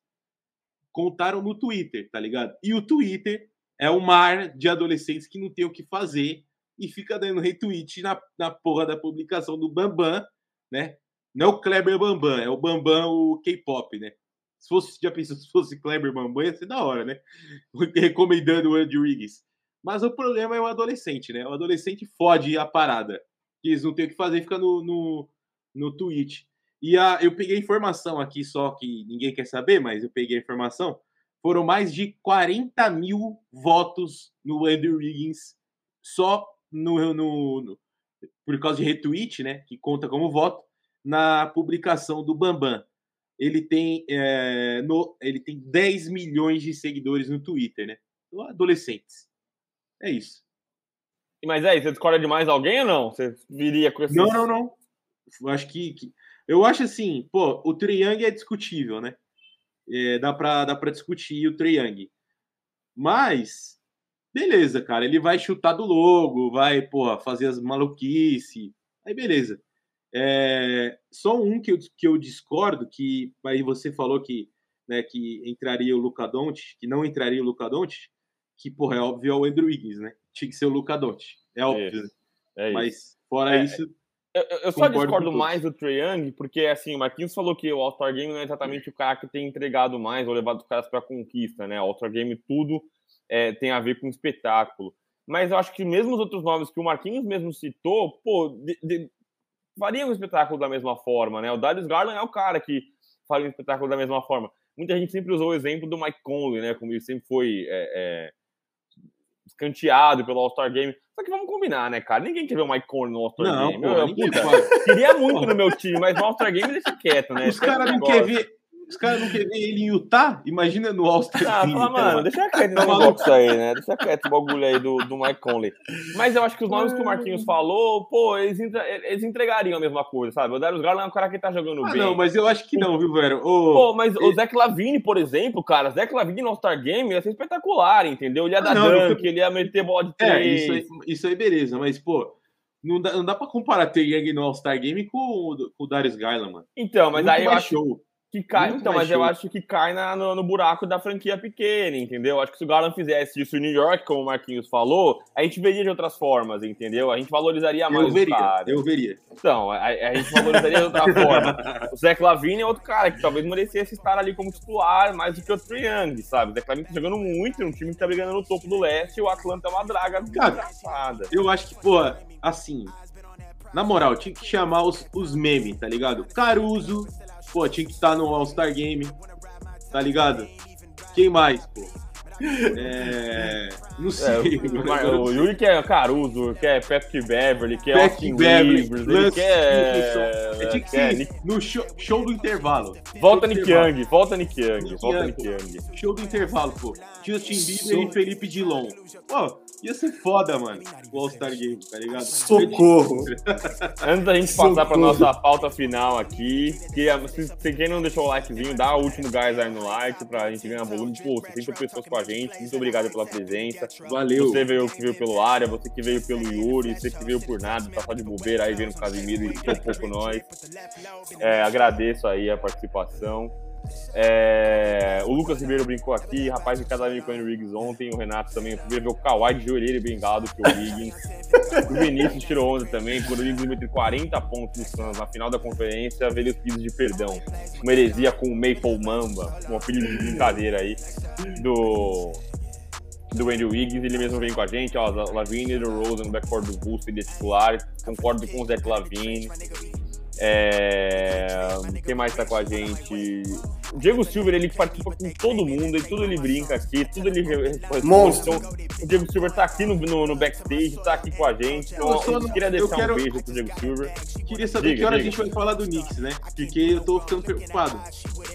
contaram no Twitter, tá ligado? E o Twitter é um mar de adolescentes que não tem o que fazer e fica dando retweet na, na porra da publicação do Bambam, né? Não é o Kleber Bambam, é o Bambam, o K-pop, né? Se fosse, já pensou, se fosse Kleber Bambam, ia ser da hora, né? <laughs> Recomendando o Andrew Wiggins. Mas o problema é o adolescente, né? O adolescente fode a parada. Eles não têm o que fazer, fica no, no, no Twitch. E a, eu peguei informação aqui, só que ninguém quer saber, mas eu peguei a informação. Foram mais de 40 mil votos no Andrew Wiggins só no, no, no, por causa de retweet, né? Que conta como voto na publicação do Bambam. Ele tem, é, no, ele tem 10 milhões de seguidores no Twitter, né? Adolescentes. É isso. Mas é, você discorda de mais alguém ou não? Você viria com esse. Não, não, não. Eu acho que, que. Eu acho assim, pô, o Triang é discutível, né? É, dá, pra, dá pra discutir o Triang. Mas, beleza, cara. Ele vai chutar do logo, vai, pô, fazer as maluquice. Aí, beleza. É, só um que eu, que eu discordo, que aí você falou que, né, que entraria o Luca Doncic, que não entraria o Luca Doncic, que, porra, é óbvio, é o Andrew Wiggins, né? Tinha que ser o Luca Doncic. É óbvio. Né? É, é Mas, fora é, isso... Eu, eu só discordo mais do Trae Young, porque, assim, o Marquinhos falou que o All-Star Game não é exatamente o cara que tem entregado mais ou levado os caras pra conquista, né? O All-Star Game tudo é, tem a ver com espetáculo. Mas eu acho que mesmo os outros nomes que o Marquinhos mesmo citou, pô, de, de, faria um espetáculo da mesma forma, né? O Darius Garland é o cara que faria um espetáculo da mesma forma. Muita gente sempre usou o exemplo do Mike Conley, né? Como ele sempre foi é, é, escanteado pelo All-Star Game. Só que vamos combinar, né, cara? Ninguém quer ver o Mike Conley no All-Star Game. Pô, eu, puta, queria muito no meu time, mas no All-Star Game deixa quieto, né? Os caras não querem ver os caras não querem ver ele em Utah? Imagina no All-Star Ah, fala, mano, deixa quieto esse negócio aí, né? Deixa quieto o bagulho aí do, do Mike Conley. Mas eu acho que os nomes que o Marquinhos falou, pô, eles, eles entregariam a mesma coisa, sabe? O Darius Garland é um cara que tá jogando ah, bem. Não, mas eu acho que não, viu, velho? O... Pô, mas o Zach Lavine, por exemplo, cara, Zach Lavine no All-Star Game ia ser espetacular, entendeu? Ele ia ah, dar não, dunk, eu... ele ia meter bola de três. É, isso aí, isso aí beleza, mas, pô, não dá, não dá pra comparar ter Young no All-Star Game com o, com o Darius Garland, mano. Então, mas Muito aí eu acho... Show. Que cai, então, mas show. eu acho que cai na, no, no, buraco da franquia pequena, entendeu? Acho que se o Garland fizesse isso em New York, como o Marquinhos falou, a gente veria de outras formas, entendeu? A gente valorizaria mais eu veria, o cara. Eu veria. Então, a, a gente valorizaria de outra <laughs> forma. O Zach Lavine é outro cara que talvez merecesse estar ali como titular mais do que o Trae Young, sabe? O Zach Lavine tá jogando muito, um time que tá brigando no topo do leste e o Atlanta é uma draga desgraçada. Eu acho que, pô, assim, na moral, tinha que chamar os, os memes, tá ligado? Caruso, Pô, tinha que estar no All-Star Game, tá ligado? Quem mais, pô? É... Não é, sei. É, o, o Yuri quer Caruso, quer Patrick Beverly, quer Patrick Austin Beverly, Rivers, ele quer... É, tinha que ser no show, show, do intervalo. Volta Nick Young, volta Nick Young, volta Nick Young. Show do intervalo, pô. Justin Bieber e Felipe Dilon. Pô, Ia ser foda, mano, o All-Star Game, tá ligado? Socorro! <laughs> Antes da gente Socorro. passar pra nossa pauta final aqui, que se, se quem não deixou o likezinho, dá o último gás aí no like pra gente ganhar volume. Pô, 60 pessoas com a gente, muito obrigado pela presença. Valeu! Você veio que veio pelo área, você que veio pelo Yuri, você que veio por nada, tá só de bobeira aí vendo o Casimiro e um pouco nós. É, agradeço aí a participação. É, o Lucas Ribeiro brincou aqui, rapaz de casamento com o Riggs ontem, o Renato também. Eu fui ver o Kawhi de joelheiro bengado que o Higgins. o Vinícius tirou onda também, quando o Higgins meteu 40 pontos no Suns na final da conferência, veio os de perdão. Uma heresia com o Maple Mamba, um apelido de brincadeira aí do do Andrew Wiggins, ele mesmo vem com a gente, ó, e Rose no backcourt do Bulls, de titular, concordo com o Zach Lavine, é... Quem mais tá com a gente? O Diego Silver, ele participa com todo mundo, e tudo ele brinca aqui, tudo ele responde. Monstro. Então, o Diego Silver tá aqui no, no, no, backstage, tá aqui com a gente. Então, eu, só, queria deixar quero... um beijo pro Diego Silver. Queria saber diga, que hora diga. a gente vai falar do Knicks, né? Porque eu tô ficando preocupado.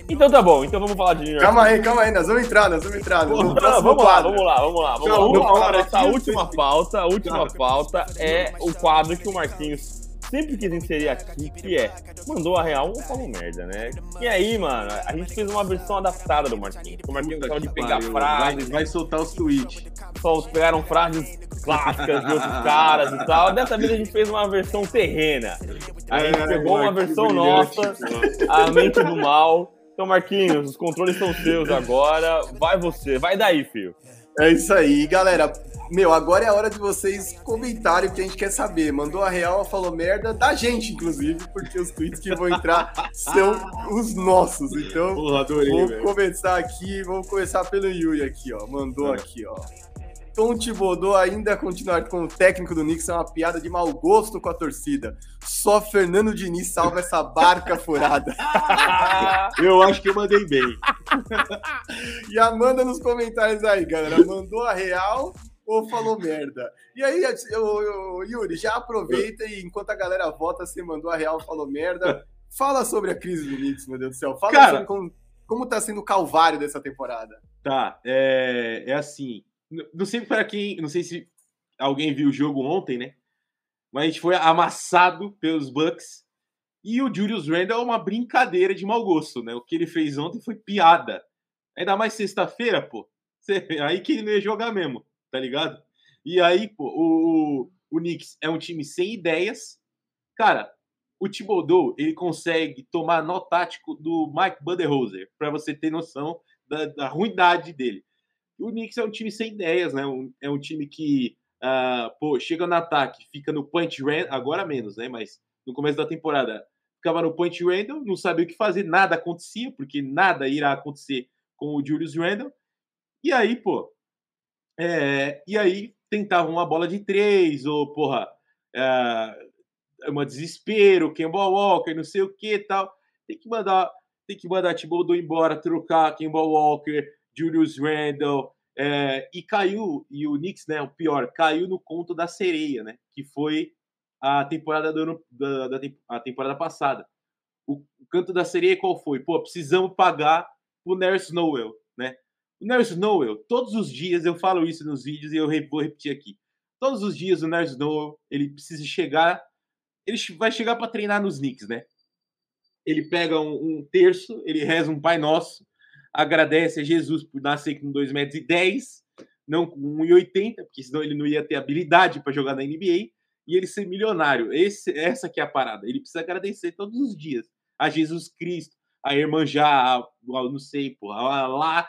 Então tá bom, então vamos falar de New York. Calma aí, calma aí, nós vamos entrar, nós vamos entrar. Vamos, não, vamos lá, vamos lá, vamos lá, vamos lá. Vamos lá. Nossa última pauta, a última pauta é o quadro que o Marquinhos sempre quis inserir aqui, que é mandou a real ou falou merda, né? E aí, mano, a gente fez uma versão adaptada do Marquinhos. O Marquinhos gostava de pegar pariu. frases. Vai, vai, soltar os tweets. Só pegaram frases clássicas de outros caras e tal. Dessa vez a gente fez uma versão terrena. A gente é, pegou uma versão nossa, a mente do mal. Então, Marquinhos, os controles são seus agora. Vai você, vai daí, filho. É isso aí, galera Meu, agora é a hora de vocês comentarem o que a gente quer saber. Mandou a real, falou merda, da gente, inclusive, porque os tweets que vão entrar são os nossos. Então, Porra, adorei, vou velho. começar aqui, vamos começar pelo Yuri aqui, ó. Mandou aqui, ó. Tom Thibodeau ainda continuar como técnico do Knicks é uma piada de mau gosto com a torcida. Só Fernando Diniz salva essa barca furada. <laughs> Eu acho que eu mandei bem. <laughs> E a manda nos comentários aí, galera. Mandou a real ou falou merda? E aí, eu, eu- Yuri, já aproveita e enquanto a galera vota, você mandou a real ou falou merda. Fala sobre a crise do Knicks, meu Deus do céu. Fala Cara- sobre como, como tá sendo o calvário dessa temporada. Tá, é, é assim. Não sei para quem. Não sei se alguém viu o jogo ontem, né? Mas a gente foi amassado pelos Bucks. E o Julius Randle é uma brincadeira de mau gosto, né? O que ele fez ontem foi piada. Ainda mais sexta-feira, pô. Aí que ele não ia jogar mesmo, tá ligado? E aí, pô, o, o, Knicks é um time sem ideias. Cara, o Thibodeau, ele consegue tomar nó tático do Mike Budenholzer, para você ter noção da, da ruindade dele. O Knicks é um time sem ideias, né? É um time que, ah, pô, chega no ataque, fica no point random, agora menos, né? Mas no começo da temporada ficava no point random, não sabia o que fazer, nada acontecia, porque nada irá acontecer com o Julius Randle. E aí, pô, é, e aí tentavam uma bola de três, ou, porra, é, uma desespero, Kemba Walker, não sei o que tal. Tem que mandar, tem que mandar Thibodeau embora, trocar Kemba Walker, Julius Randle, é, e caiu, e o Knicks, né, o pior, caiu no conto da sereia, né, que foi a temporada do da, da a temporada passada. O, o canto da sereia qual foi? Pô, precisamos pagar o Nerse Snowell, né? O Nerse Snowell, todos os dias, eu falo isso nos vídeos e eu vou repetir aqui. Todos os dias o Nerse Snowell, ele precisa chegar, ele vai chegar para treinar nos Knicks, né? Ele pega um, um terço, ele reza um Pai Nosso, agradece a Jesus por nascer com 2,10 metros, e 10, não com 1,80, porque senão ele não ia ter habilidade para jogar na NBA, e ele ser milionário. Esse, essa que é a parada. Ele precisa agradecer todos os dias a Jesus Cristo, a Irmanjá, a, a, não sei, porra, a lá,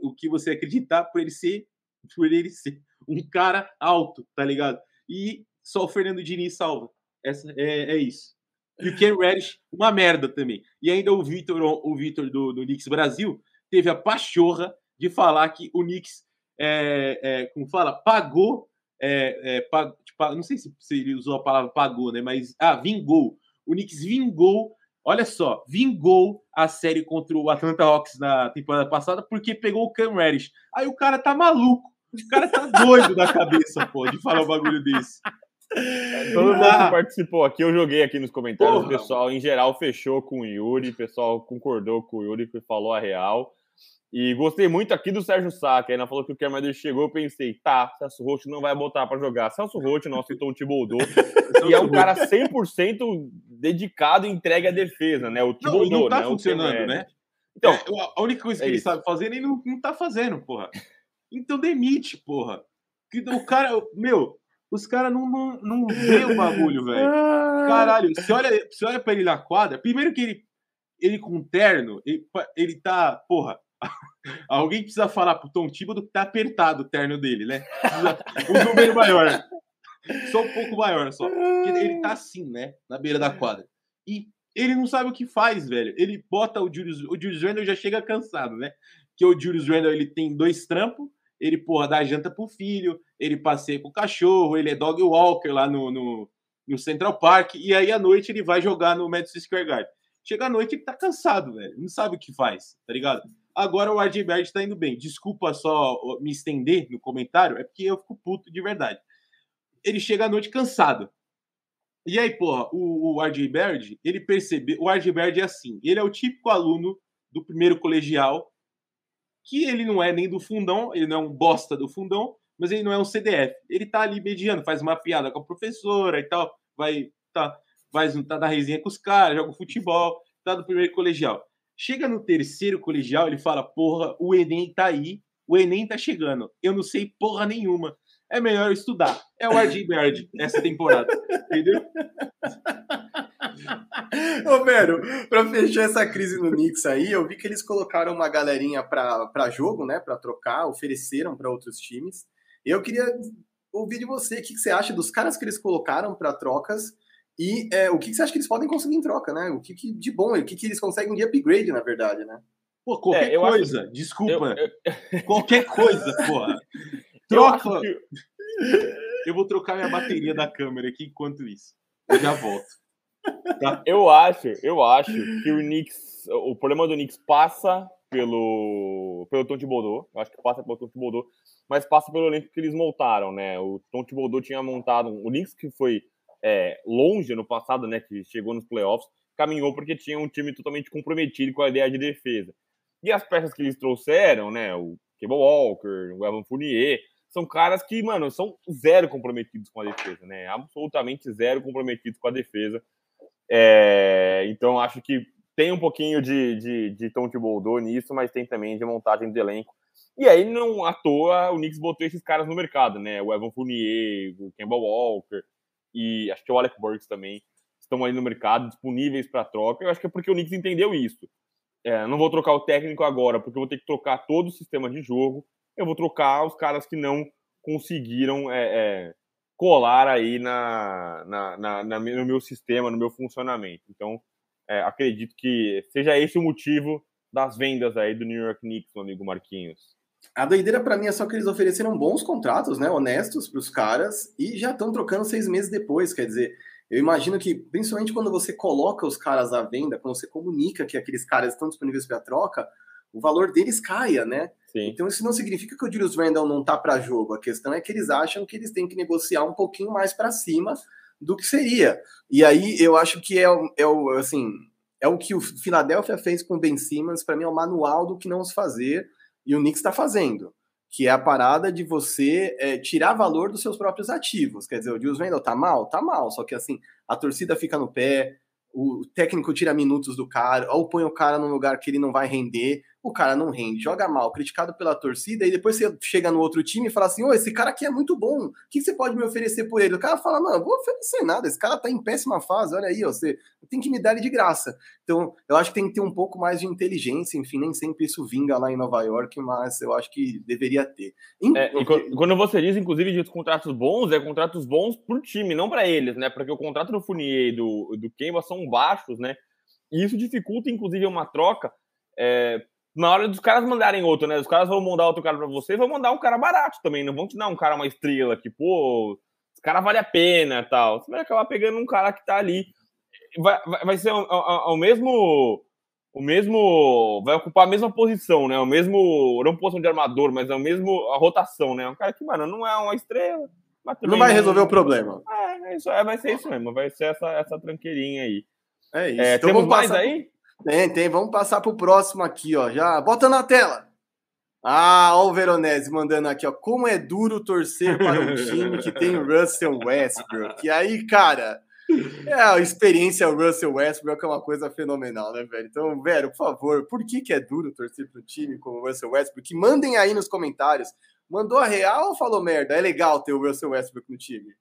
o que você acreditar por ele ser, por ele ser <laughs> um cara alto, tá ligado? E só o Fernando Diniz salva. Essa, é, é isso. E o Ken <laughs> Reddish, uma merda também. E ainda o Vitor, o Vitor do, do Knicks Brasil, teve a pachorra de falar que o Knicks, é, é, como fala, pagou, é, é, pag- tipo, não sei se, se ele usou a palavra pagou, né? Mas, ah, vingou. O Knicks vingou, olha só, vingou a série contra o Atlanta Hawks na temporada passada porque pegou o Cam Reddish. Aí o cara tá maluco. O cara tá doido da cabeça, pô, de falar um bagulho desse. Todo mundo Ah. que participou aqui, eu joguei aqui nos comentários. Porra, o pessoal, em geral, fechou com o Yuri. O pessoal concordou com o Yuri, que falou a real. E gostei muito aqui do Sérgio Sá, que ainda falou que o Kermader chegou. Eu pensei, tá, Celso Roth não vai botar pra jogar. Celso Roth não aceitou o Thibodeau. <laughs> e é um cara 100% dedicado e entregue à defesa, né? O Não, Thibodeau, e não tá né? Funcionando, né? Então, É, a única coisa que é ele sabe fazer, ele não, não tá fazendo, porra. Então demite, porra. Que O cara, meu, os caras não, não, não vê o bagulho, velho. Caralho, você olha, você olha pra ele na quadra, primeiro que ele, ele com terno, ele, ele tá, porra, <laughs> alguém precisa falar pro Tom Thibodeau que tá apertado o terno dele, né? Precisa um número maior. <laughs> Só um pouco maior, só. Porque ele tá assim, né? Na beira da quadra. E ele não sabe o que faz, velho. Ele bota o Julius... O Julius Randle já chega cansado, né? Que o Julius Randle, ele tem dois trampos. Ele, porra, dá janta pro filho. Ele passeia com o cachorro. Ele é dog walker lá no, no, no Central Park. E aí, à noite, ele vai jogar no Madison Square Garden. Chega à noite, ele tá cansado, velho. Não sabe o que faz, tá ligado? Agora o RJ Barrett tá indo bem. Desculpa só me estender no comentário, é porque eu fico puto de verdade. Ele chega à noite cansado. E aí, porra, o, o RJ ele percebeu. O RJ Barrett é assim: ele é o típico aluno do primeiro colegial, que ele não é nem do fundão, ele não é um bosta do fundão, mas ele não é um CDF. Ele tá ali mediano, faz uma piada com a professora e tal, vai, tá, vai tá na resenha com os caras, joga futebol, tá do primeiro colegial. Chega no terceiro colegial, ele fala: porra, o Enem tá aí, o Enem tá chegando, eu não sei porra nenhuma. É melhor estudar. É o RJ <laughs> Barrett essa temporada, entendeu? Ô, Vero, pra fechar essa crise no Knicks aí, eu vi que eles colocaram uma galerinha pra, pra jogo, né? Pra trocar, ofereceram pra outros times. Eu queria ouvir de você o que, que você acha dos caras que eles colocaram para trocas e é, o que, que, você acha que eles podem conseguir em troca, né? O que, que de bom, o que, que eles conseguem de upgrade, na verdade, né? Pô, qualquer é, coisa, acho... desculpa. Eu, eu... <laughs> Qualquer coisa, porra. Troca. Eu, que... eu vou trocar minha bateria da câmera aqui enquanto isso. Eu já volto. Tá? Eu acho, eu acho que o Knicks, o problema do Knicks passa pelo pelo Tom Thibodeau, eu acho que passa pelo Tom Thibodeau, mas passa pelo elenco que eles montaram, né? O Tom Thibodeau tinha montado o Knicks que foi é, longe no passado, né? Que chegou nos playoffs, caminhou porque tinha um time totalmente comprometido com a ideia de defesa. E as peças que eles trouxeram, né? O Cable Walker, o Evan Fournier, são caras que, mano, são zero comprometidos com a defesa, né? Absolutamente zero comprometidos com a defesa. É, então, acho que tem um pouquinho de, de, de Tom Thibodeau nisso, mas tem também de montagem de elenco. E aí, não à toa, o Knicks botou esses caras no mercado, né? O Evan Fournier, o Campbell Walker e acho que o Alec Burks também estão aí no mercado, disponíveis para troca. Eu acho que é porque o Knicks entendeu isso. É, não vou trocar o técnico agora, porque eu vou ter que trocar todo o sistema de jogo. Eu vou trocar os caras que não conseguiram é, é, colar aí na, na, na, na, no meu sistema, no meu funcionamento. Então, é, acredito que seja esse o motivo das vendas aí do New York Knicks, meu amigo Marquinhos. A doideira para mim é só que eles ofereceram bons contratos, né, honestos para os caras e já estão trocando seis meses depois. Quer dizer, eu imagino que, principalmente quando você coloca os caras à venda, quando você comunica que aqueles caras estão disponíveis para troca, o valor deles caia, né? Sim. Então isso não significa que o Julius Randle não tá para jogo. A questão é que eles acham que eles têm que negociar um pouquinho mais para cima do que seria. E aí eu acho que é, é o assim é o que o Philadelphia fez com o Ben Simmons. Para mim é o manual do que não se fazer e o Knicks está fazendo. Que é a parada de você é, tirar valor dos seus próprios ativos. Quer dizer, o Julius Randle tá mal? Tá mal. Só que assim, a torcida fica no pé, o técnico tira minutos do cara, ou põe o cara num lugar que ele não vai render o cara não rende, joga mal, criticado pela torcida, e depois você chega no outro time e fala assim: ô, esse cara aqui é muito bom, o que você pode me oferecer por ele? O cara fala: não, vou oferecer nada, esse cara tá em péssima fase, olha aí, você tem que me dar ele de graça. Então, eu acho que tem que ter um pouco mais de inteligência, enfim, nem sempre isso vinga lá em Nova York, mas eu acho que deveria ter. É, quando você diz, inclusive, de contratos bons, é contratos bons pro time, não para eles, né? Porque o contrato do Funier e do, do Kemba são baixos, né? E isso dificulta, inclusive, uma troca. É, na hora dos caras mandarem outro, né? Os caras vão mandar outro cara para você, vão mandar um cara barato também, não vão te dar um cara uma estrela que, pô, esse cara vale a pena tal. Você vai acabar pegando um cara que tá ali. Vai, vai, vai ser o mesmo. O mesmo. Vai ocupar a mesma posição, né? O mesmo. Não posição de armador, mas é o mesmo. A rotação, né? Um cara que, mano, não é uma estrela. não vai resolver o problema. É, é, isso, é, vai ser isso mesmo. Vai ser essa, essa tranqueirinha aí. É isso. É, então temos mais aí? Tem, tem. Vamos passar para o próximo aqui, ó. Já bota na tela. Ah, ó o Veronese mandando aqui, ó. Como é duro torcer para um time que tem Russell Westbrook. E aí, cara, é, a experiência Russell Westbrook é uma coisa fenomenal, né, velho? Então, velho, por favor, por que, que é duro torcer para um time como o Russell Westbrook? Mandem aí nos comentários. Mandou a real ou falou merda? É legal ter o Russell Westbrook no time.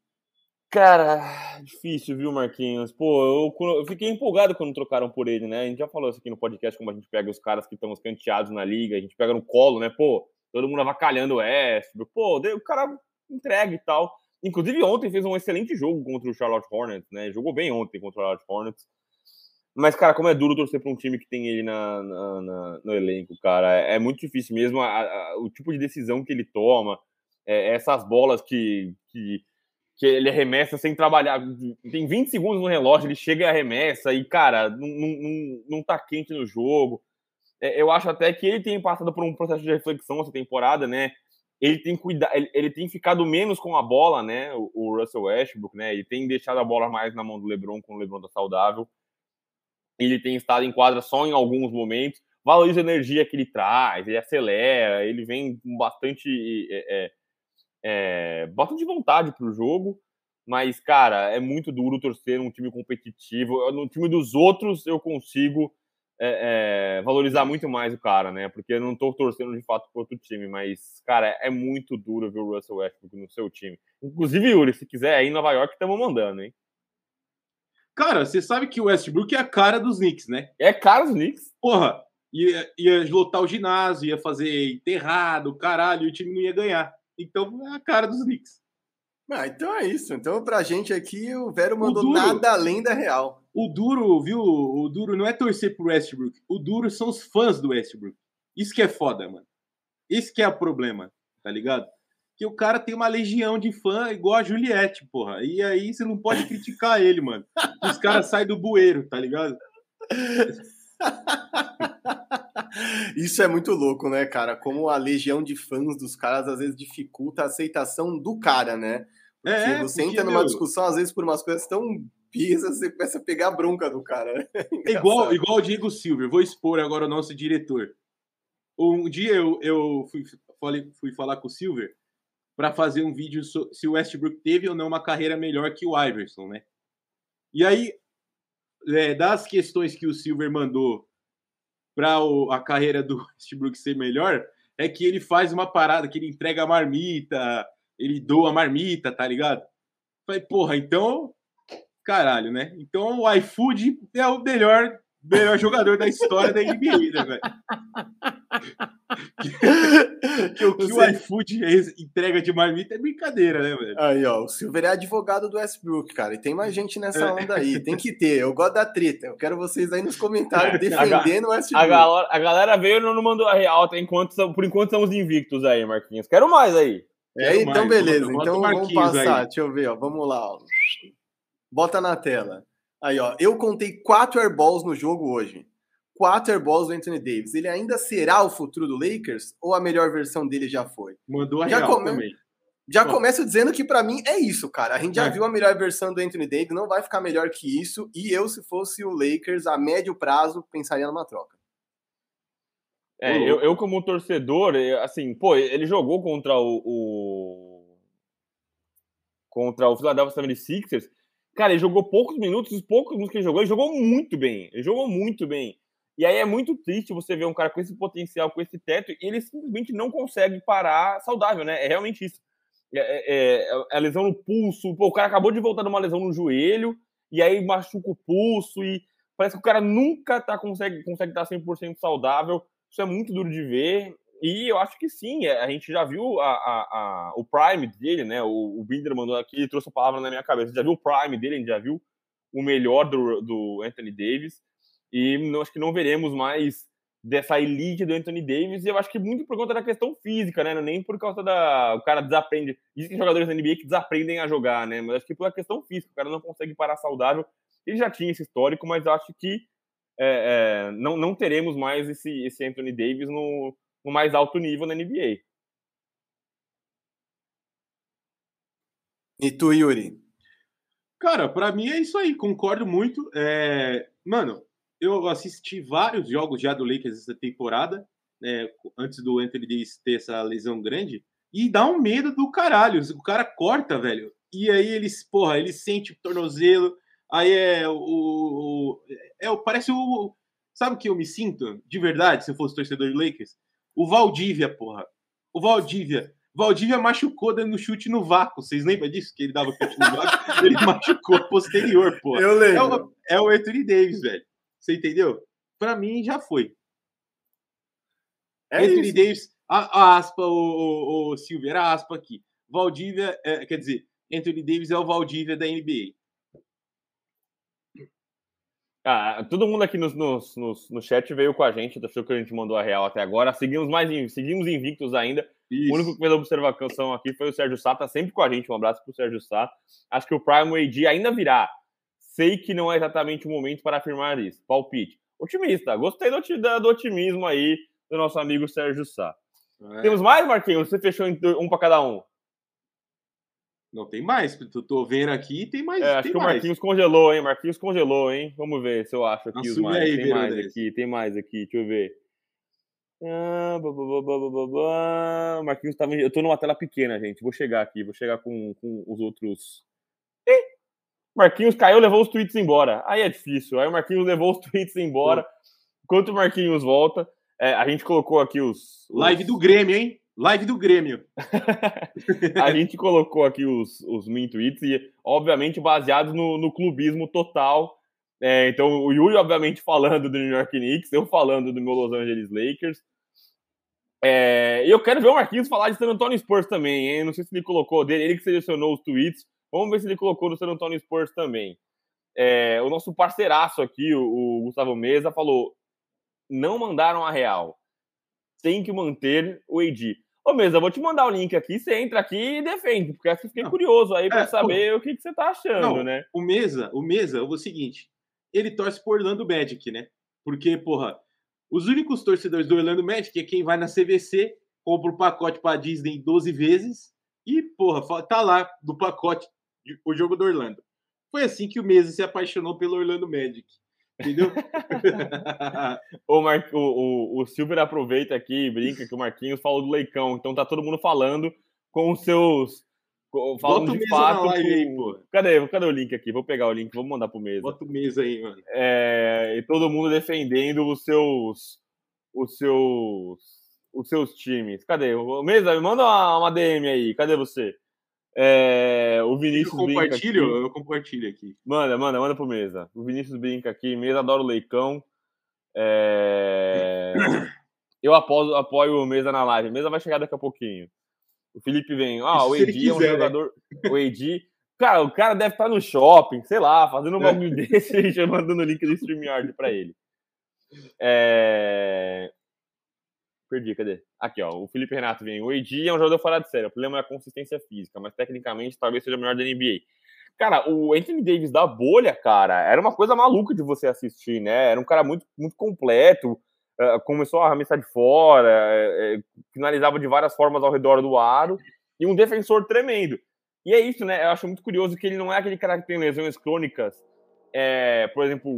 Cara, difícil, viu, Marquinhos? Pô, eu, eu, fiquei empolgado quando trocaram por ele, né? A gente já falou isso aqui no podcast, como a gente pega os caras que estão escanteados na liga, a gente pega no colo, né? Pô, todo mundo avacalhando o Westbrook. Pô, o cara entrega e tal. Inclusive, ontem fez um excelente jogo contra o Charlotte Hornets, né? Jogou bem ontem contra o Charlotte Hornets. Mas, cara, como é duro torcer para um time que tem ele na, na, na, no elenco, cara. É, é muito difícil mesmo a, a, o tipo de decisão que ele toma, é, essas bolas que, que que ele arremessa sem trabalhar. Tem 20 segundos no relógio, ele chega e arremessa, e, cara, não, não, não tá quente no jogo. É, eu acho até que ele tem passado por um processo de reflexão essa temporada, né? Ele tem cuidado, ele, ele, tem ficado menos com a bola, né? O, o, Russell Westbrook, né? Ele tem deixado a bola mais na mão do LeBron quando o LeBron tá saudável. Ele tem estado em quadra só em alguns momentos. Valoriza a energia que ele traz, ele acelera, ele vem com bastante é, é, é, bota de vontade pro jogo, mas, cara, é muito duro torcer num time competitivo. No time dos outros, eu consigo é, é, valorizar muito mais o cara, né? Porque eu não tô torcendo de fato pro outro time, mas, cara, é muito duro ver o Russell Westbrook no seu time. Inclusive, Yuri, se quiser aí em Nova York, estamos mandando, hein? Cara, você sabe que o Westbrook é a cara dos Knicks, né? É cara dos Knicks. Porra, ia, ia lotar o ginásio, ia fazer enterrado, caralho, e o time não ia ganhar. Então é a cara dos Knicks. Ah, então é isso. Então, pra gente aqui, o Vero mandou o duro, nada além da real. O duro, viu? O duro não é torcer pro Westbrook. O duro são os fãs do Westbrook. Isso que é foda, mano. Esse que é o problema, tá ligado? Que o cara tem uma legião de fã igual a Juliette, porra. E aí você não pode criticar ele, mano. Os caras saem do bueiro, tá ligado? <laughs> Isso é muito louco, né, cara? Como a legião de fãs dos caras às vezes dificulta a aceitação do cara, né? Porque é, você porque, entra numa meu... discussão, às vezes, por umas coisas tão pisas, você começa a pegar a bronca do cara. <laughs> É igual, igual o Diego Silver, vou expor agora o nosso diretor. Um dia eu, eu fui, falei, fui falar com o Silver para fazer um vídeo se o Westbrook teve ou não uma carreira melhor que o Iverson, né? E aí, é, das questões que o Silver mandou para a carreira do <laughs> Westbrook ser melhor, é que ele faz uma parada, que ele entrega a marmita, ele doa a marmita, tá ligado? Falei, porra, então, caralho, né? Então o iFood é o melhor, melhor jogador da história da NBA, né, velho? <laughs> que, o que o iFood entrega de marmita é brincadeira, né, velho? Aí, ó, o Silver é advogado do Westbrook, cara, e tem mais gente nessa é. onda aí, tem que ter, eu gosto da treta, eu quero vocês aí nos comentários defendendo o Westbrook. A galera, a galera veio e não mandou a real, tá? enquanto, por enquanto estamos invictos aí, Marquinhos. Quero mais aí. É, então beleza, então vamos passar, aí. deixa eu ver, ó, vamos lá, ó. Bota na tela. Aí, ó, eu contei quatro airballs no jogo hoje quatro airballs do Anthony Davis. Ele ainda será o futuro do Lakers ou a melhor versão dele já foi? Mandou a já real come... também. Já Bom. começo dizendo que para mim é isso, cara. A gente já é. viu a melhor versão do Anthony Davis, não vai ficar melhor que isso. E eu, se fosse o Lakers, a médio prazo, pensaria numa troca. É, eu, eu, como torcedor, assim, pô, ele jogou contra o, o contra o Philadelphia 76ers. Cara, ele jogou poucos minutos, os poucos minutos que ele jogou, ele jogou muito bem. Ele jogou muito bem. E aí é muito triste você ver um cara com esse potencial, com esse teto, e ele simplesmente não consegue parar saudável, né? É realmente isso. É, é, é, a lesão no pulso, pô, o cara acabou de voltar de uma lesão no joelho, e aí machuca o pulso, e parece que o cara nunca tá, consegue, consegue estar 100% saudável. Isso é muito duro de ver. E eu acho que sim, é, a gente já viu a, a, a o prime dele, né? O, o Binder mandou aqui, trouxe a palavra na minha cabeça. Já viu o prime dele, a gente já viu o melhor do, do Anthony Davis. E não, acho que não veremos mais dessa elite do Anthony Davis, e eu acho que muito por conta da questão física, né? Nem por causa da. O cara desaprende. Existem jogadores da NBA que desaprendem a jogar, né? Mas acho que pela questão física, o cara não consegue parar saudável. Ele já tinha esse histórico, mas acho que é, é, não, não teremos mais esse, esse Anthony Davis no, no mais alto nível na NBA. E tu, Yuri? Cara, para mim é isso aí, concordo muito. É... Mano, eu assisti vários jogos já do Lakers essa temporada, né, antes do Anthony Davis ter essa lesão grande, e dá um medo do caralho. O cara corta, velho, e aí eles, porra, ele sente o tornozelo, aí é o, o é, parece o sabe o que eu me sinto de verdade se eu fosse torcedor do Lakers? O Valdívia, porra. O Valdívia. Valdívia machucou dando chute no vácuo. Vocês lembram disso? Que ele dava chute no vácuo? <laughs> ele machucou posterior, porra. Eu lembro. É o, é o Anthony Davis, velho. Você entendeu? Para mim já foi. É Anthony isso. Davis, a, a aspa, o, o, o Silver, a aspa aqui. Valdívia, é, quer dizer, Anthony Davis é o Valdívia da NBA. Ah, todo mundo aqui no, no, no, no chat veio com a gente, achou que a gente mandou a real até agora. Seguimos mais seguimos invictos ainda. Isso. O único que fez a observação aqui foi o Sérgio Sá, tá sempre com a gente. Um abraço pro Sérgio Sá. Acho que o Prime AD ainda virá. Sei que não é exatamente o momento para afirmar isso. Palpite. Otimista. Gostei do, do otimismo aí do nosso amigo Sérgio Sá. É. Temos mais, Marquinhos? Você fechou um para cada um? Não, tem mais. Eu tô vendo aqui tem mais. É, acho tem que mais. o Marquinhos congelou, hein? Marquinhos congelou, hein? Vamos ver se eu acho aqui os mais. Aí, tem mais aqui, tem mais aqui. Deixa eu ver. Ah, Marquinhos tá. Eu tô numa tela pequena, gente. Vou chegar aqui, vou chegar com, com os outros. Marquinhos caiu, levou os tweets embora. Aí é difícil. Aí o Marquinhos levou os tweets embora. Enquanto o Marquinhos volta, é, a gente colocou aqui os, os, Live do Grêmio, hein? Live do Grêmio. <laughs> a gente colocou aqui os, os min tweets e, obviamente, baseados no, no clubismo total. É, então, o Yuri, obviamente, falando do New York Knicks, eu falando do meu Los Angeles Lakers. É, e eu quero ver o Marquinhos falar de San Antonio Spurs também, hein? Não sei se ele colocou dele, ele que selecionou os tweets. Vamos ver se ele colocou no San Antonio Spurs também. É, o nosso parceiraço aqui, o, o, Gustavo Mesa, falou: não mandaram a real. Tem que manter o AD. Ô, Mesa, vou te mandar o link aqui, você entra aqui e defende, porque eu fiquei não. curioso aí para é, saber pô, o que, que, você tá achando, não, né? O Mesa, o Mesa, o seguinte, ele torce por Orlando Magic, né? Porque, porra, os únicos torcedores do Orlando Magic é quem vai na CVC, compra o pacote para Disney 12 vezes e, porra, tá lá do pacote o jogo do Orlando. Foi assim que o Mesa se apaixonou pelo Orlando Magic. Entendeu? <laughs> o, Mar... o, o, o Silver aproveita aqui e brinca que o Marquinhos falou do Leicão. Então tá todo mundo falando com os seus. Falando Bota de fato. Com... Aí, pô. Cadê, cadê o link aqui? Vou pegar o link, vou mandar pro mesa. Bota o mesa aí, mano. É... E todo mundo defendendo os seus. Os seus. Os seus times. Cadê? Mesa, me manda uma, uma DM aí. Cadê você? É, o Vinícius eu compartilho, aqui. eu compartilho aqui. Manda, manda, manda pro mesa. O Vinícius brinca aqui, mesa adora o Leicão. É... eu apoio, apoio o mesa na live. Mesa vai chegar daqui a pouquinho. O Felipe vem, ah, o Edi é um né? jogador. O Edi. Cara, o cara deve estar no shopping, sei lá, fazendo um é. bagulho desse <laughs> e já mandando o link do StreamYard pra ele. É... Perdi, cadê? Aqui, ó. O Felipe Renato vem. O Edi é um jogador fora de série. O problema é a consistência física, mas tecnicamente talvez seja o melhor da NBA. Cara, o Anthony Davis da bolha, cara, era uma coisa maluca de você assistir, né? Era um cara muito, muito completo. Uh, começou a arremessar de fora, uh, finalizava de várias formas ao redor do aro. E um defensor tremendo. E é isso, né? Eu acho muito curioso que ele não é aquele cara que tem lesões crônicas. É, por exemplo,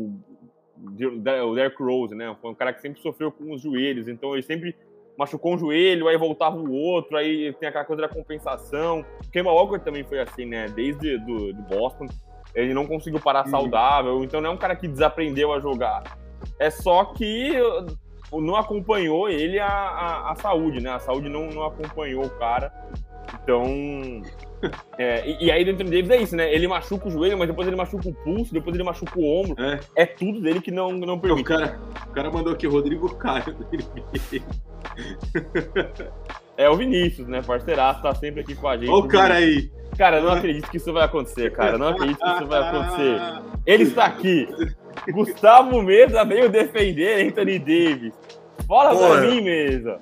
o Derrick Rose, né? Foi um cara que sempre sofreu com os joelhos, então ele sempre machucou um joelho, aí voltava o outro, aí tem aquela coisa da compensação. O Kemba Walker também foi assim, né? Desde do, do Boston, ele não conseguiu parar uhum. saudável, então não é um cara que desaprendeu a jogar. É só que não acompanhou ele a, a, a saúde, né? A saúde não, não acompanhou o cara. Então, <laughs> é, e, e, aí dentro Davis é isso, né? Ele machuca o joelho, mas depois ele machuca o pulso, depois ele machuca o ombro. É, é tudo dele que não, não permite. O cara, o cara mandou aqui, Rodrigo <laughs> Caio. é o Vinícius, né? Parceiraço, tá sempre aqui com a gente. Olha o cara aí. Cara, não acredito que isso vai acontecer, cara. Não acredito que isso vai acontecer. Ele está aqui. Gustavo Mesa veio defender Anthony Davis. Fala Porra. pra mim, Mesa.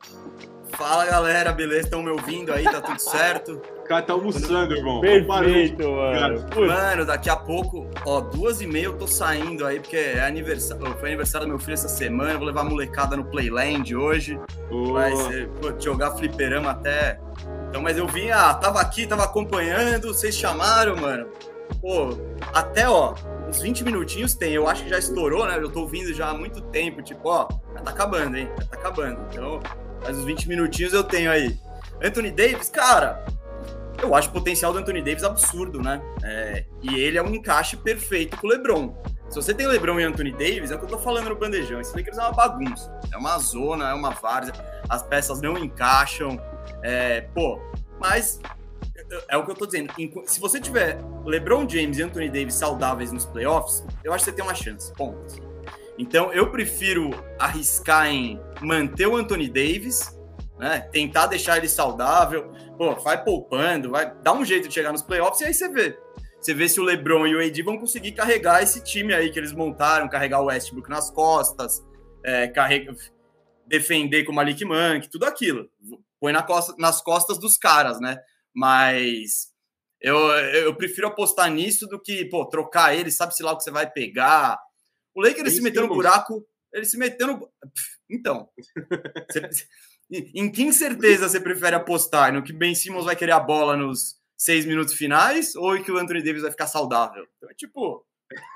Fala galera, beleza? Estão me ouvindo aí? Tá tudo certo? O cara tá almoçando, irmão. Perfeito, mano. Mano, daqui a pouco, ó, duas e meia eu tô saindo aí, porque é aniversário, foi aniversário do meu filho essa semana. Eu vou levar a molecada no Playland hoje. Oh. Vai ser, pô, jogar fliperama até. Então, mas eu vim, ah, tava aqui, tava acompanhando, vocês chamaram, mano. Pô, até, ó, uns 20 minutinhos tem. Eu acho que já estourou, né? Eu tô ouvindo já há muito tempo, tipo, ó, já tá acabando, hein? Já tá acabando. Então, mais uns 20 minutinhos eu tenho aí. Anthony Davis, cara, eu acho o potencial do Anthony Davis absurdo, né? É, e ele é um encaixe perfeito com o LeBron. Se você tem LeBron e Anthony Davis, é o que eu tô falando no bandejão. Esse Lakers é uma bagunça. É uma zona, é uma várzea. As peças não encaixam. É, pô, mas é o que eu tô dizendo. Se você tiver LeBron James e Anthony Davis saudáveis nos playoffs, eu acho que você tem uma chance. Ponto. Então eu prefiro arriscar em manter o Anthony Davis, né? Tentar deixar ele saudável, pô, vai poupando, vai dar um jeito de chegar nos playoffs e aí você vê. Você vê se o LeBron e o AD vão conseguir carregar esse time aí que eles montaram, carregar o Westbrook nas costas, é, carrega, defender com o Malik Monk, tudo aquilo. Põe na costa, nas costas dos caras, né? Mas eu, eu prefiro apostar nisso do que, pô, trocar ele, sabe-se lá o que você vai pegar, o Lakers se meteu no buraco, ele se meteu no. Então. <laughs> você... em que incerteza você prefere apostar? No que Ben Simmons vai querer a bola nos seis minutos finais ou que o Anthony Davis vai ficar saudável? Então, é tipo. <laughs>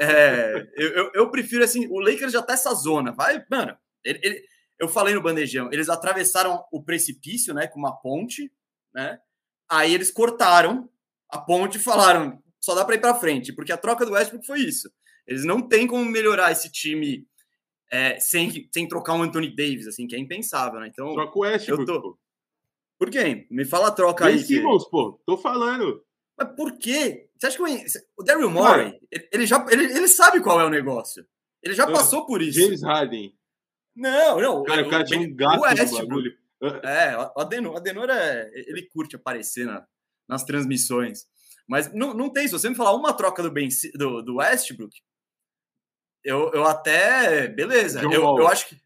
É, eu, eu, eu, prefiro assim. O Lakers já tá essa zona. Vai, mano. Ele, ele, eu falei no bandejão, eles atravessaram o precipício, né, com uma ponte, né? Aí eles cortaram a ponte e falaram, só dá para ir para frente, porque a troca do Westbrook foi isso. Eles não têm como melhorar esse time é, sem, sem trocar um Anthony Davis, assim, que é impensável, né? Então, troca o Westbrook, tô... pô. Por quem? Me fala a troca ben aí. Simmons, que... pô. Tô falando. Mas por quê? Você acha que o Daryl Morey, ele já ele, ele sabe qual é o negócio. Ele já passou por isso. James Harden. Não, não. Cara, o cara tinha um gato no bagulho. É, o Adenor, Adenor é, ele curte aparecer na, nas transmissões. Mas não, não tem, se você me falar uma troca do, ben, do, do Westbrook, eu, eu até. Beleza, eu, eu acho que.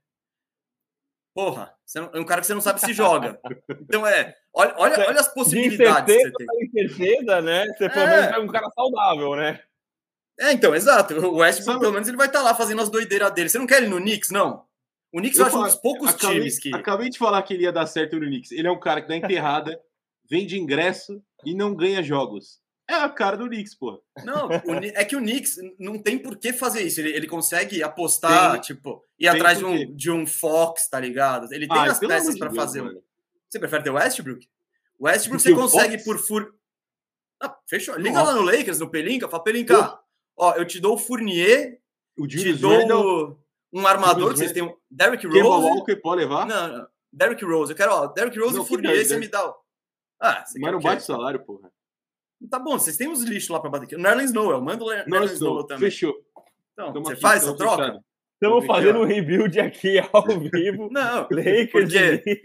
Porra, não, é um cara que você não sabe se joga. Então é. Olha, olha, olha as possibilidades. De certeza, você tem. certeza, né? Você pelo menos é um cara saudável, né? É, então, exato. O Westbrook, pelo menos, ele vai estar tá lá fazendo as doideiras dele. Você não quer ele no Knicks, não? O Knicks eu, eu acho um dos poucos acabei, times que. Acabei de falar que ele ia dar certo no Knicks. Ele é um cara que dá enterrada, vende ingresso e não ganha jogos. É a cara do Knicks, pô. Não, o, é que o Knicks não tem por que fazer isso. Ele, ele consegue apostar, tem, tipo, ir atrás de um, de um Fox, tá ligado? Ele tem ah, as peças para fazer. Mano. Você prefere ter o Westbrook? O Westbrook você consegue Fox? por fur. Ah, fechou. Liga Nossa. lá no Lakers, no Pelinka, fala, Pelinka, ó, eu te dou o Fournier, o te dou um armador, que vocês têm um Derrick Rose. Walker pode levar? Não, não. Derrick Rose. Eu quero, ó, Derrick Rose não, e Fournier, você me dá. Ah, você Mas não bate salário, porra. Tá bom, vocês têm uns lixos lá pra bater aqui. Nerlens Noel, manda o Nerlens Noel também. Fechou. Então, você aqui, faz essa troca? Estamos fazendo um rebuild aqui ao <laughs> vivo. Não, Lakers porque...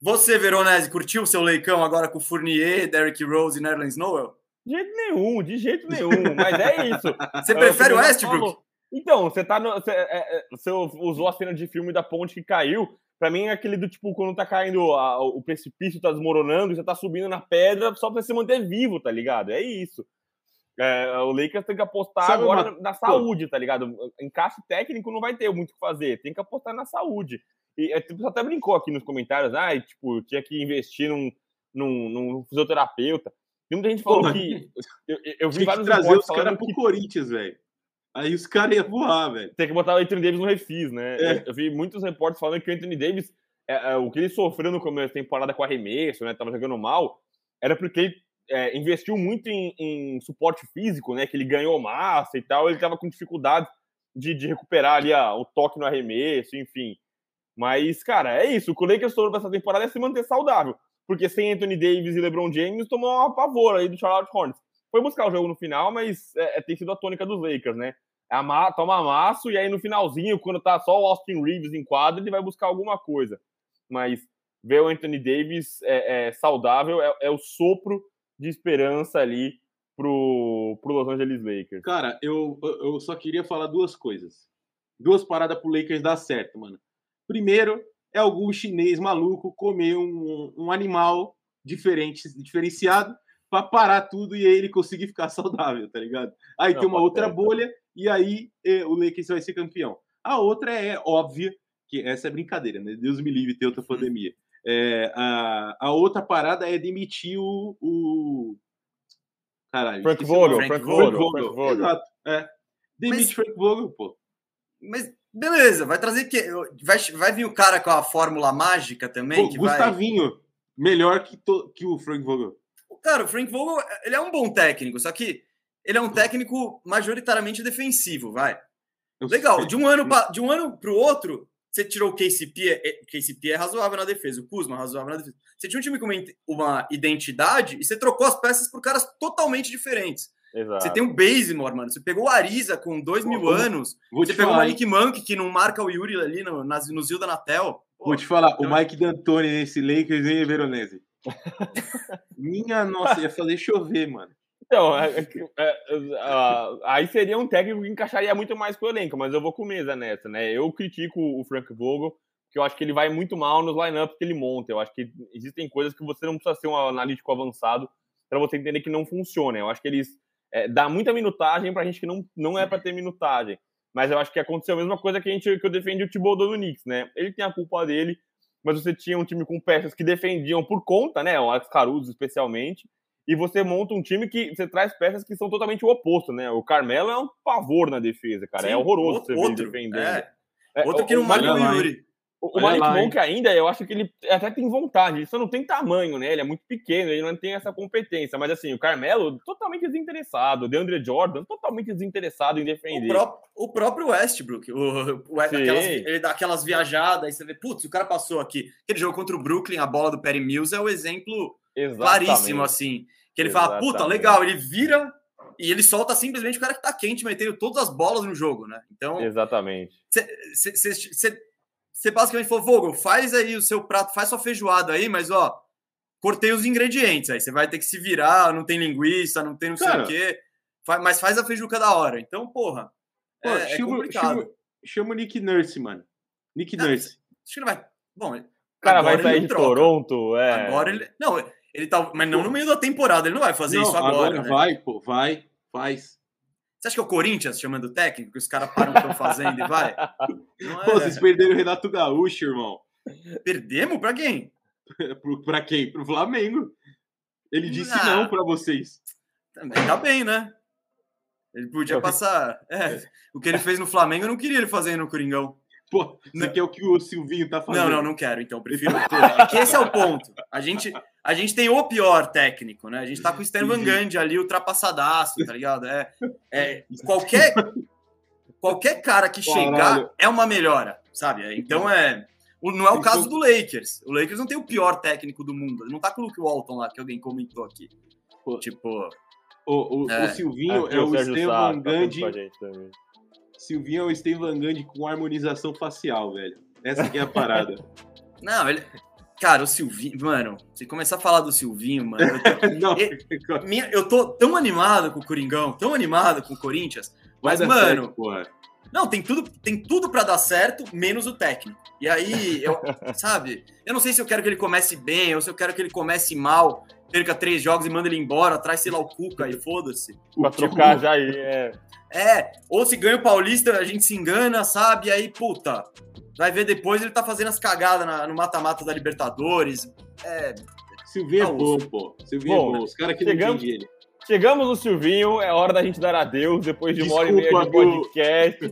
Você, Veronese, curtiu o seu leicão agora com Fournier, Derrick Rose e Nerlens Noel? De jeito nenhum, de jeito nenhum. Mas é isso. <laughs> Você prefere o Westbrook? Então, você tá no, você, é, é, você usou a cena de filme da ponte que caiu. Pra mim é aquele do tipo, quando tá caindo, a, o precipício tá desmoronando, você tá subindo na pedra só pra se manter vivo, tá ligado? É isso. É, o Lakers tem que apostar Sabe agora uma... na saúde, tá ligado? Encaixe técnico não vai ter muito o que fazer, tem que apostar na saúde. E é, você até brincou aqui nos comentários, ah, tipo, tinha que investir num, num, num fisioterapeuta. Tem muita gente falando Pô, que. Eu, eu vi vários trazer os caras pro que... Corinthians, velho. Aí os caras iam voar, velho. Tem que botar o Anthony Davis no refis, né? É. Eu vi muitos repórteres falando que o Anthony Davis, é, é, o que ele sofreu no começo da temporada com arremesso, né? Tava jogando mal, era porque ele é, investiu muito em, em, suporte físico, né? Que ele ganhou massa e tal, ele tava com dificuldade de, de recuperar ali a, o toque no arremesso, enfim. Mas, cara, é isso. O que o Lakers pra essa temporada é se manter saudável. Porque sem Anthony Davis e LeBron James, tomou uma pavor aí do Charlotte Hornets foi buscar o jogo no final, mas é, é, tem sido a tônica dos Lakers, né? É ama, toma amasso e aí no finalzinho, quando tá só o Austin Reeves em quadro, ele vai buscar alguma coisa. Mas ver o Anthony Davis é, é saudável é, é, o sopro de esperança ali pro, pro Los Angeles Lakers. Cara, eu, eu só queria falar duas coisas. Duas paradas pro Lakers dar certo, mano. Primeiro, é algum chinês maluco comer um, um animal diferente, diferenciado para parar tudo e aí ele conseguir ficar <laughs> saudável, tá ligado? Aí Não, tem uma outra bolha e aí eh, o Lakers vai ser campeão. A outra é óbvia, que essa é brincadeira, né? Deus me livre ter outra pandemia. É, a, a outra parada é demitir o. o... Caralho. Frank Vogel, Frank, Frank Vogel. Frank Vogel. Exato. É. Demite mas, Frank Vogel, pô. Mas beleza, vai trazer que. Vai, vai vir o cara com a fórmula mágica também? Pô, Gustavinho, vai... melhor que, to, que o Frank Vogel. Cara, o Frank Vogel, ele é um bom técnico, só que ele é um técnico majoritariamente defensivo, vai. Legal, de um ano para de um ano pro outro, você tirou o KCP, é, KCP é razoável na defesa, o Kuzma é razoável na defesa. Você tinha um time com uma identidade e você trocou as peças por caras totalmente diferentes. Exato. Você tem o Bazemore, mano. Você pegou o Ariza com dois mil anos. você pegou o Malik Monk, que não marca o Yuri ali no, no, no Zilda Natel. Vou te falar, então... o Mike D'Antoni nesse Lakers e Veronese. <laughs> Minha nossa, ia fazer chover, mano. Então, é, é, é, uh, aí seria um técnico que encaixaria muito mais com o elenco, mas eu vou com mesa nessa, né? Eu critico o Frank Vogel, que eu acho que ele vai muito mal nos lineups que ele monta. Eu acho que existem coisas que você não precisa ser um analítico avançado para você entender que não funciona. Eu acho que eles é, dá muita minutagem para gente que não, não é para ter minutagem. Mas eu acho que aconteceu a mesma coisa que, a gente, que eu defendi o Thibodeau no Knicks, né? Ele tem a culpa dele, mas você tinha um time com peças que defendiam por conta, né? O Alex Caruso, especialmente. E você monta um time que você traz peças que são totalmente o oposto, né? O Carmelo é um pavor na defesa, cara. É Sim, é horroroso outro, você ver defendendo. É. É, outro que não malha o Yuri. O, o Malik Monk ainda, eu acho que ele até tem vontade, ele só não tem tamanho, né? Ele é muito pequeno, ele não tem essa competência. Mas assim, o Carmelo, totalmente desinteressado. O DeAndre Jordan, totalmente desinteressado em defender. O, pró o próprio Westbrook, o, o aquelas, ele dá aquelas viajadas, aí você vê, putz, o cara passou aqui. Aquele jogo contra o Brooklyn, a bola do Perry Mills é o exemplo Exatamente. claríssimo, assim. Que ele Exatamente. fala, puta, legal, ele vira e ele solta simplesmente o cara que tá quente, metendo todas as bolas no jogo, né? Então. Exatamente. Você você basicamente falou, Vogel, faz aí o seu prato, faz sua feijoada aí, mas ó, cortei os ingredientes. Aí você vai ter que se virar, não tem linguiça, não tem não sei Cara. o quê. Mas faz a feijuca da hora. Então, porra, Pô, é, é chama, complicado. chama, chama o Nick Nurse, mano. Nick Não, Nurse. Acho que não vai. Bom, O cara agora vai sair de troca. Toronto, é. Agora ele. Não, ele tá. Mas não no meio da temporada, ele não vai fazer Não, isso agora. né? vai, pô, vai, faz. Você acha que é o Corinthians chamando o técnico, que os caras param o que estão fazendo e vai? Não Pô, é. vocês perderam o Renato Gaúcho, irmão. Perdemos pra quem? <laughs> Pra quem? Pro Flamengo. Ele disse Ah. não pra vocês. Também Ainda bem, né? Ele podia passar. É, o que ele fez no Flamengo, eu não queria ele fazer no Coringão. Pô, você Não. quer o que o Silvinho tá fazendo? Não, não, não quero, então. <laughs> Prefiro. É que esse é o ponto. A gente, a gente tem o pior técnico, né? A gente tá com o Stan Van Gundy ali, ultrapassadaço, tá ligado? É, é, <laughs> qualquer, qualquer cara que chegar Caralho. é uma melhora, sabe? Então é. Não é o caso do Lakers. O Lakers não tem o pior técnico do mundo. Ele não tá com o Luke Walton lá, que alguém comentou aqui. Pô. Tipo, O, o, É. o Silvinho Aqui é o tá junto Gandhi. também. Silvinho é o Estevam Gandhi com harmonização facial, velho. Essa que é a parada. <laughs> não, ele. Cara, o Silvinho. Mano, se começar a falar do Silvinho, mano. Eu tô, <laughs> não, <laughs> minha- eu tô tão animado com o Coringão, tão animado com o Corinthians. Mas, mano, certo. Não, tem tudo, tem tudo para dar certo, menos o técnico. E aí, eu, <laughs> sabe? Eu não sei se eu quero que ele comece bem ou se eu quero que ele comece mal, perca três jogos e manda ele embora, traz, sei lá, o Cuca e foda-se. Pra O tipo- trocar já aí, é. É, ou se ganha o Paulista, a gente se engana, sabe? E aí, puta, vai ver depois ele tá fazendo as cagadas na- no mata-mata da Libertadores. É, Silvinho é Não, bom, pô. Bom, é bom. Os caras que não chegamos- entendem ele. Chegamos no Silvinho, é hora da gente dar adeus depois de uma hora e meia Desculpa, de podcast.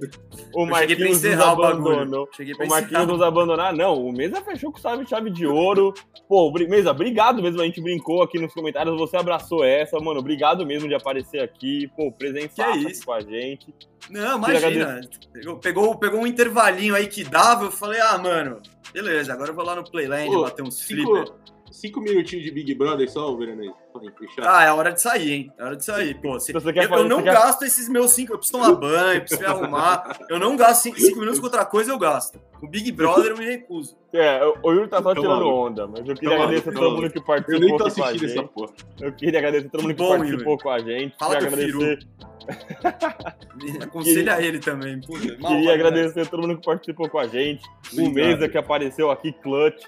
O eu cheguei pra Marquinhos nos encerrar o bagulho. abandonou. Cheguei pra O Marquinhos nos abandonar, não. O Mesa fechou com chave, chave de ouro. Pô, Mesa, obrigado mesmo. A gente brincou aqui nos comentários. Você abraçou essa, mano. Obrigado mesmo de aparecer aqui. Pô, presença é isso. com a gente. Não, imagina. Pegou, pegou, pegou um intervalinho aí que dava, eu falei, ah, mano, beleza, agora eu vou lá no Playland Pô, bater uns flipper. Cinco, cinco minutinhos de Big Brother só, Veranês. Ah, é hora de sair, hein? É hora de sair. Pô, se- Então você quer eu, fazer- eu não quer- gasto esses meus cinco. Eu preciso tomar banho, preciso me arrumar. Eu não gasto cinco, cinco minutos com outra coisa, eu gasto. Com o Big Brother eu me recuso. É, o- Yuri tá só Tá tirando onda, mas eu Tá queria agradecer tá todo mundo que Eu participou nem tô a assistindo essa gente. porra. Eu queria agradecer todo Que mundo que bom, participou Yuri. com a gente. Fala queria agradecer, Aconselha ele também. Puta, mal queria vai, agradecer todo mundo que participou com a gente. O. Mesa que apareceu aqui, Clutch.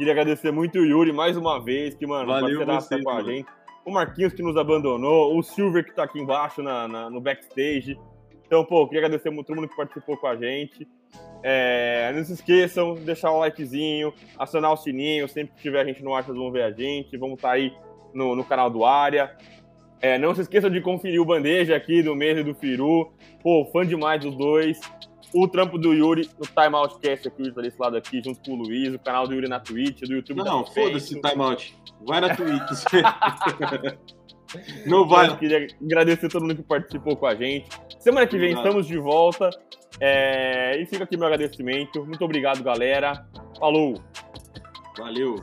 Queria agradecer muito o Yuri mais uma vez, que, mano, Valeu tá vocês, com a gente. O Marquinhos que nos abandonou, o Silver que tá aqui embaixo na, na- no backstage. Então, pô, queria agradecer muito todo mundo que participou com a gente. É, não se esqueçam de deixar o likezinho, acionar o sininho. Sempre que tiver a gente no ar, vocês vão ver a gente. Vamos estar aí no, no canal do Área. É, não se esqueçam de conferir o bandeja aqui do Mesa e do Firu. Pô, fã demais dos dois. O trampo do Yuri no Time Outcast aqui, o Yuri tá desse lado aqui, junto com o Luiz, o canal do Yuri na Twitch, do YouTube Não, não, foda-se o timeout. Vai na Twitch. <laughs> não vai. Eu queria agradecer todo mundo que participou com a gente. Semana que vem Obrigado. estamos de volta. É, E fica aqui meu agradecimento. Muito obrigado, galera. Falou! Valeu.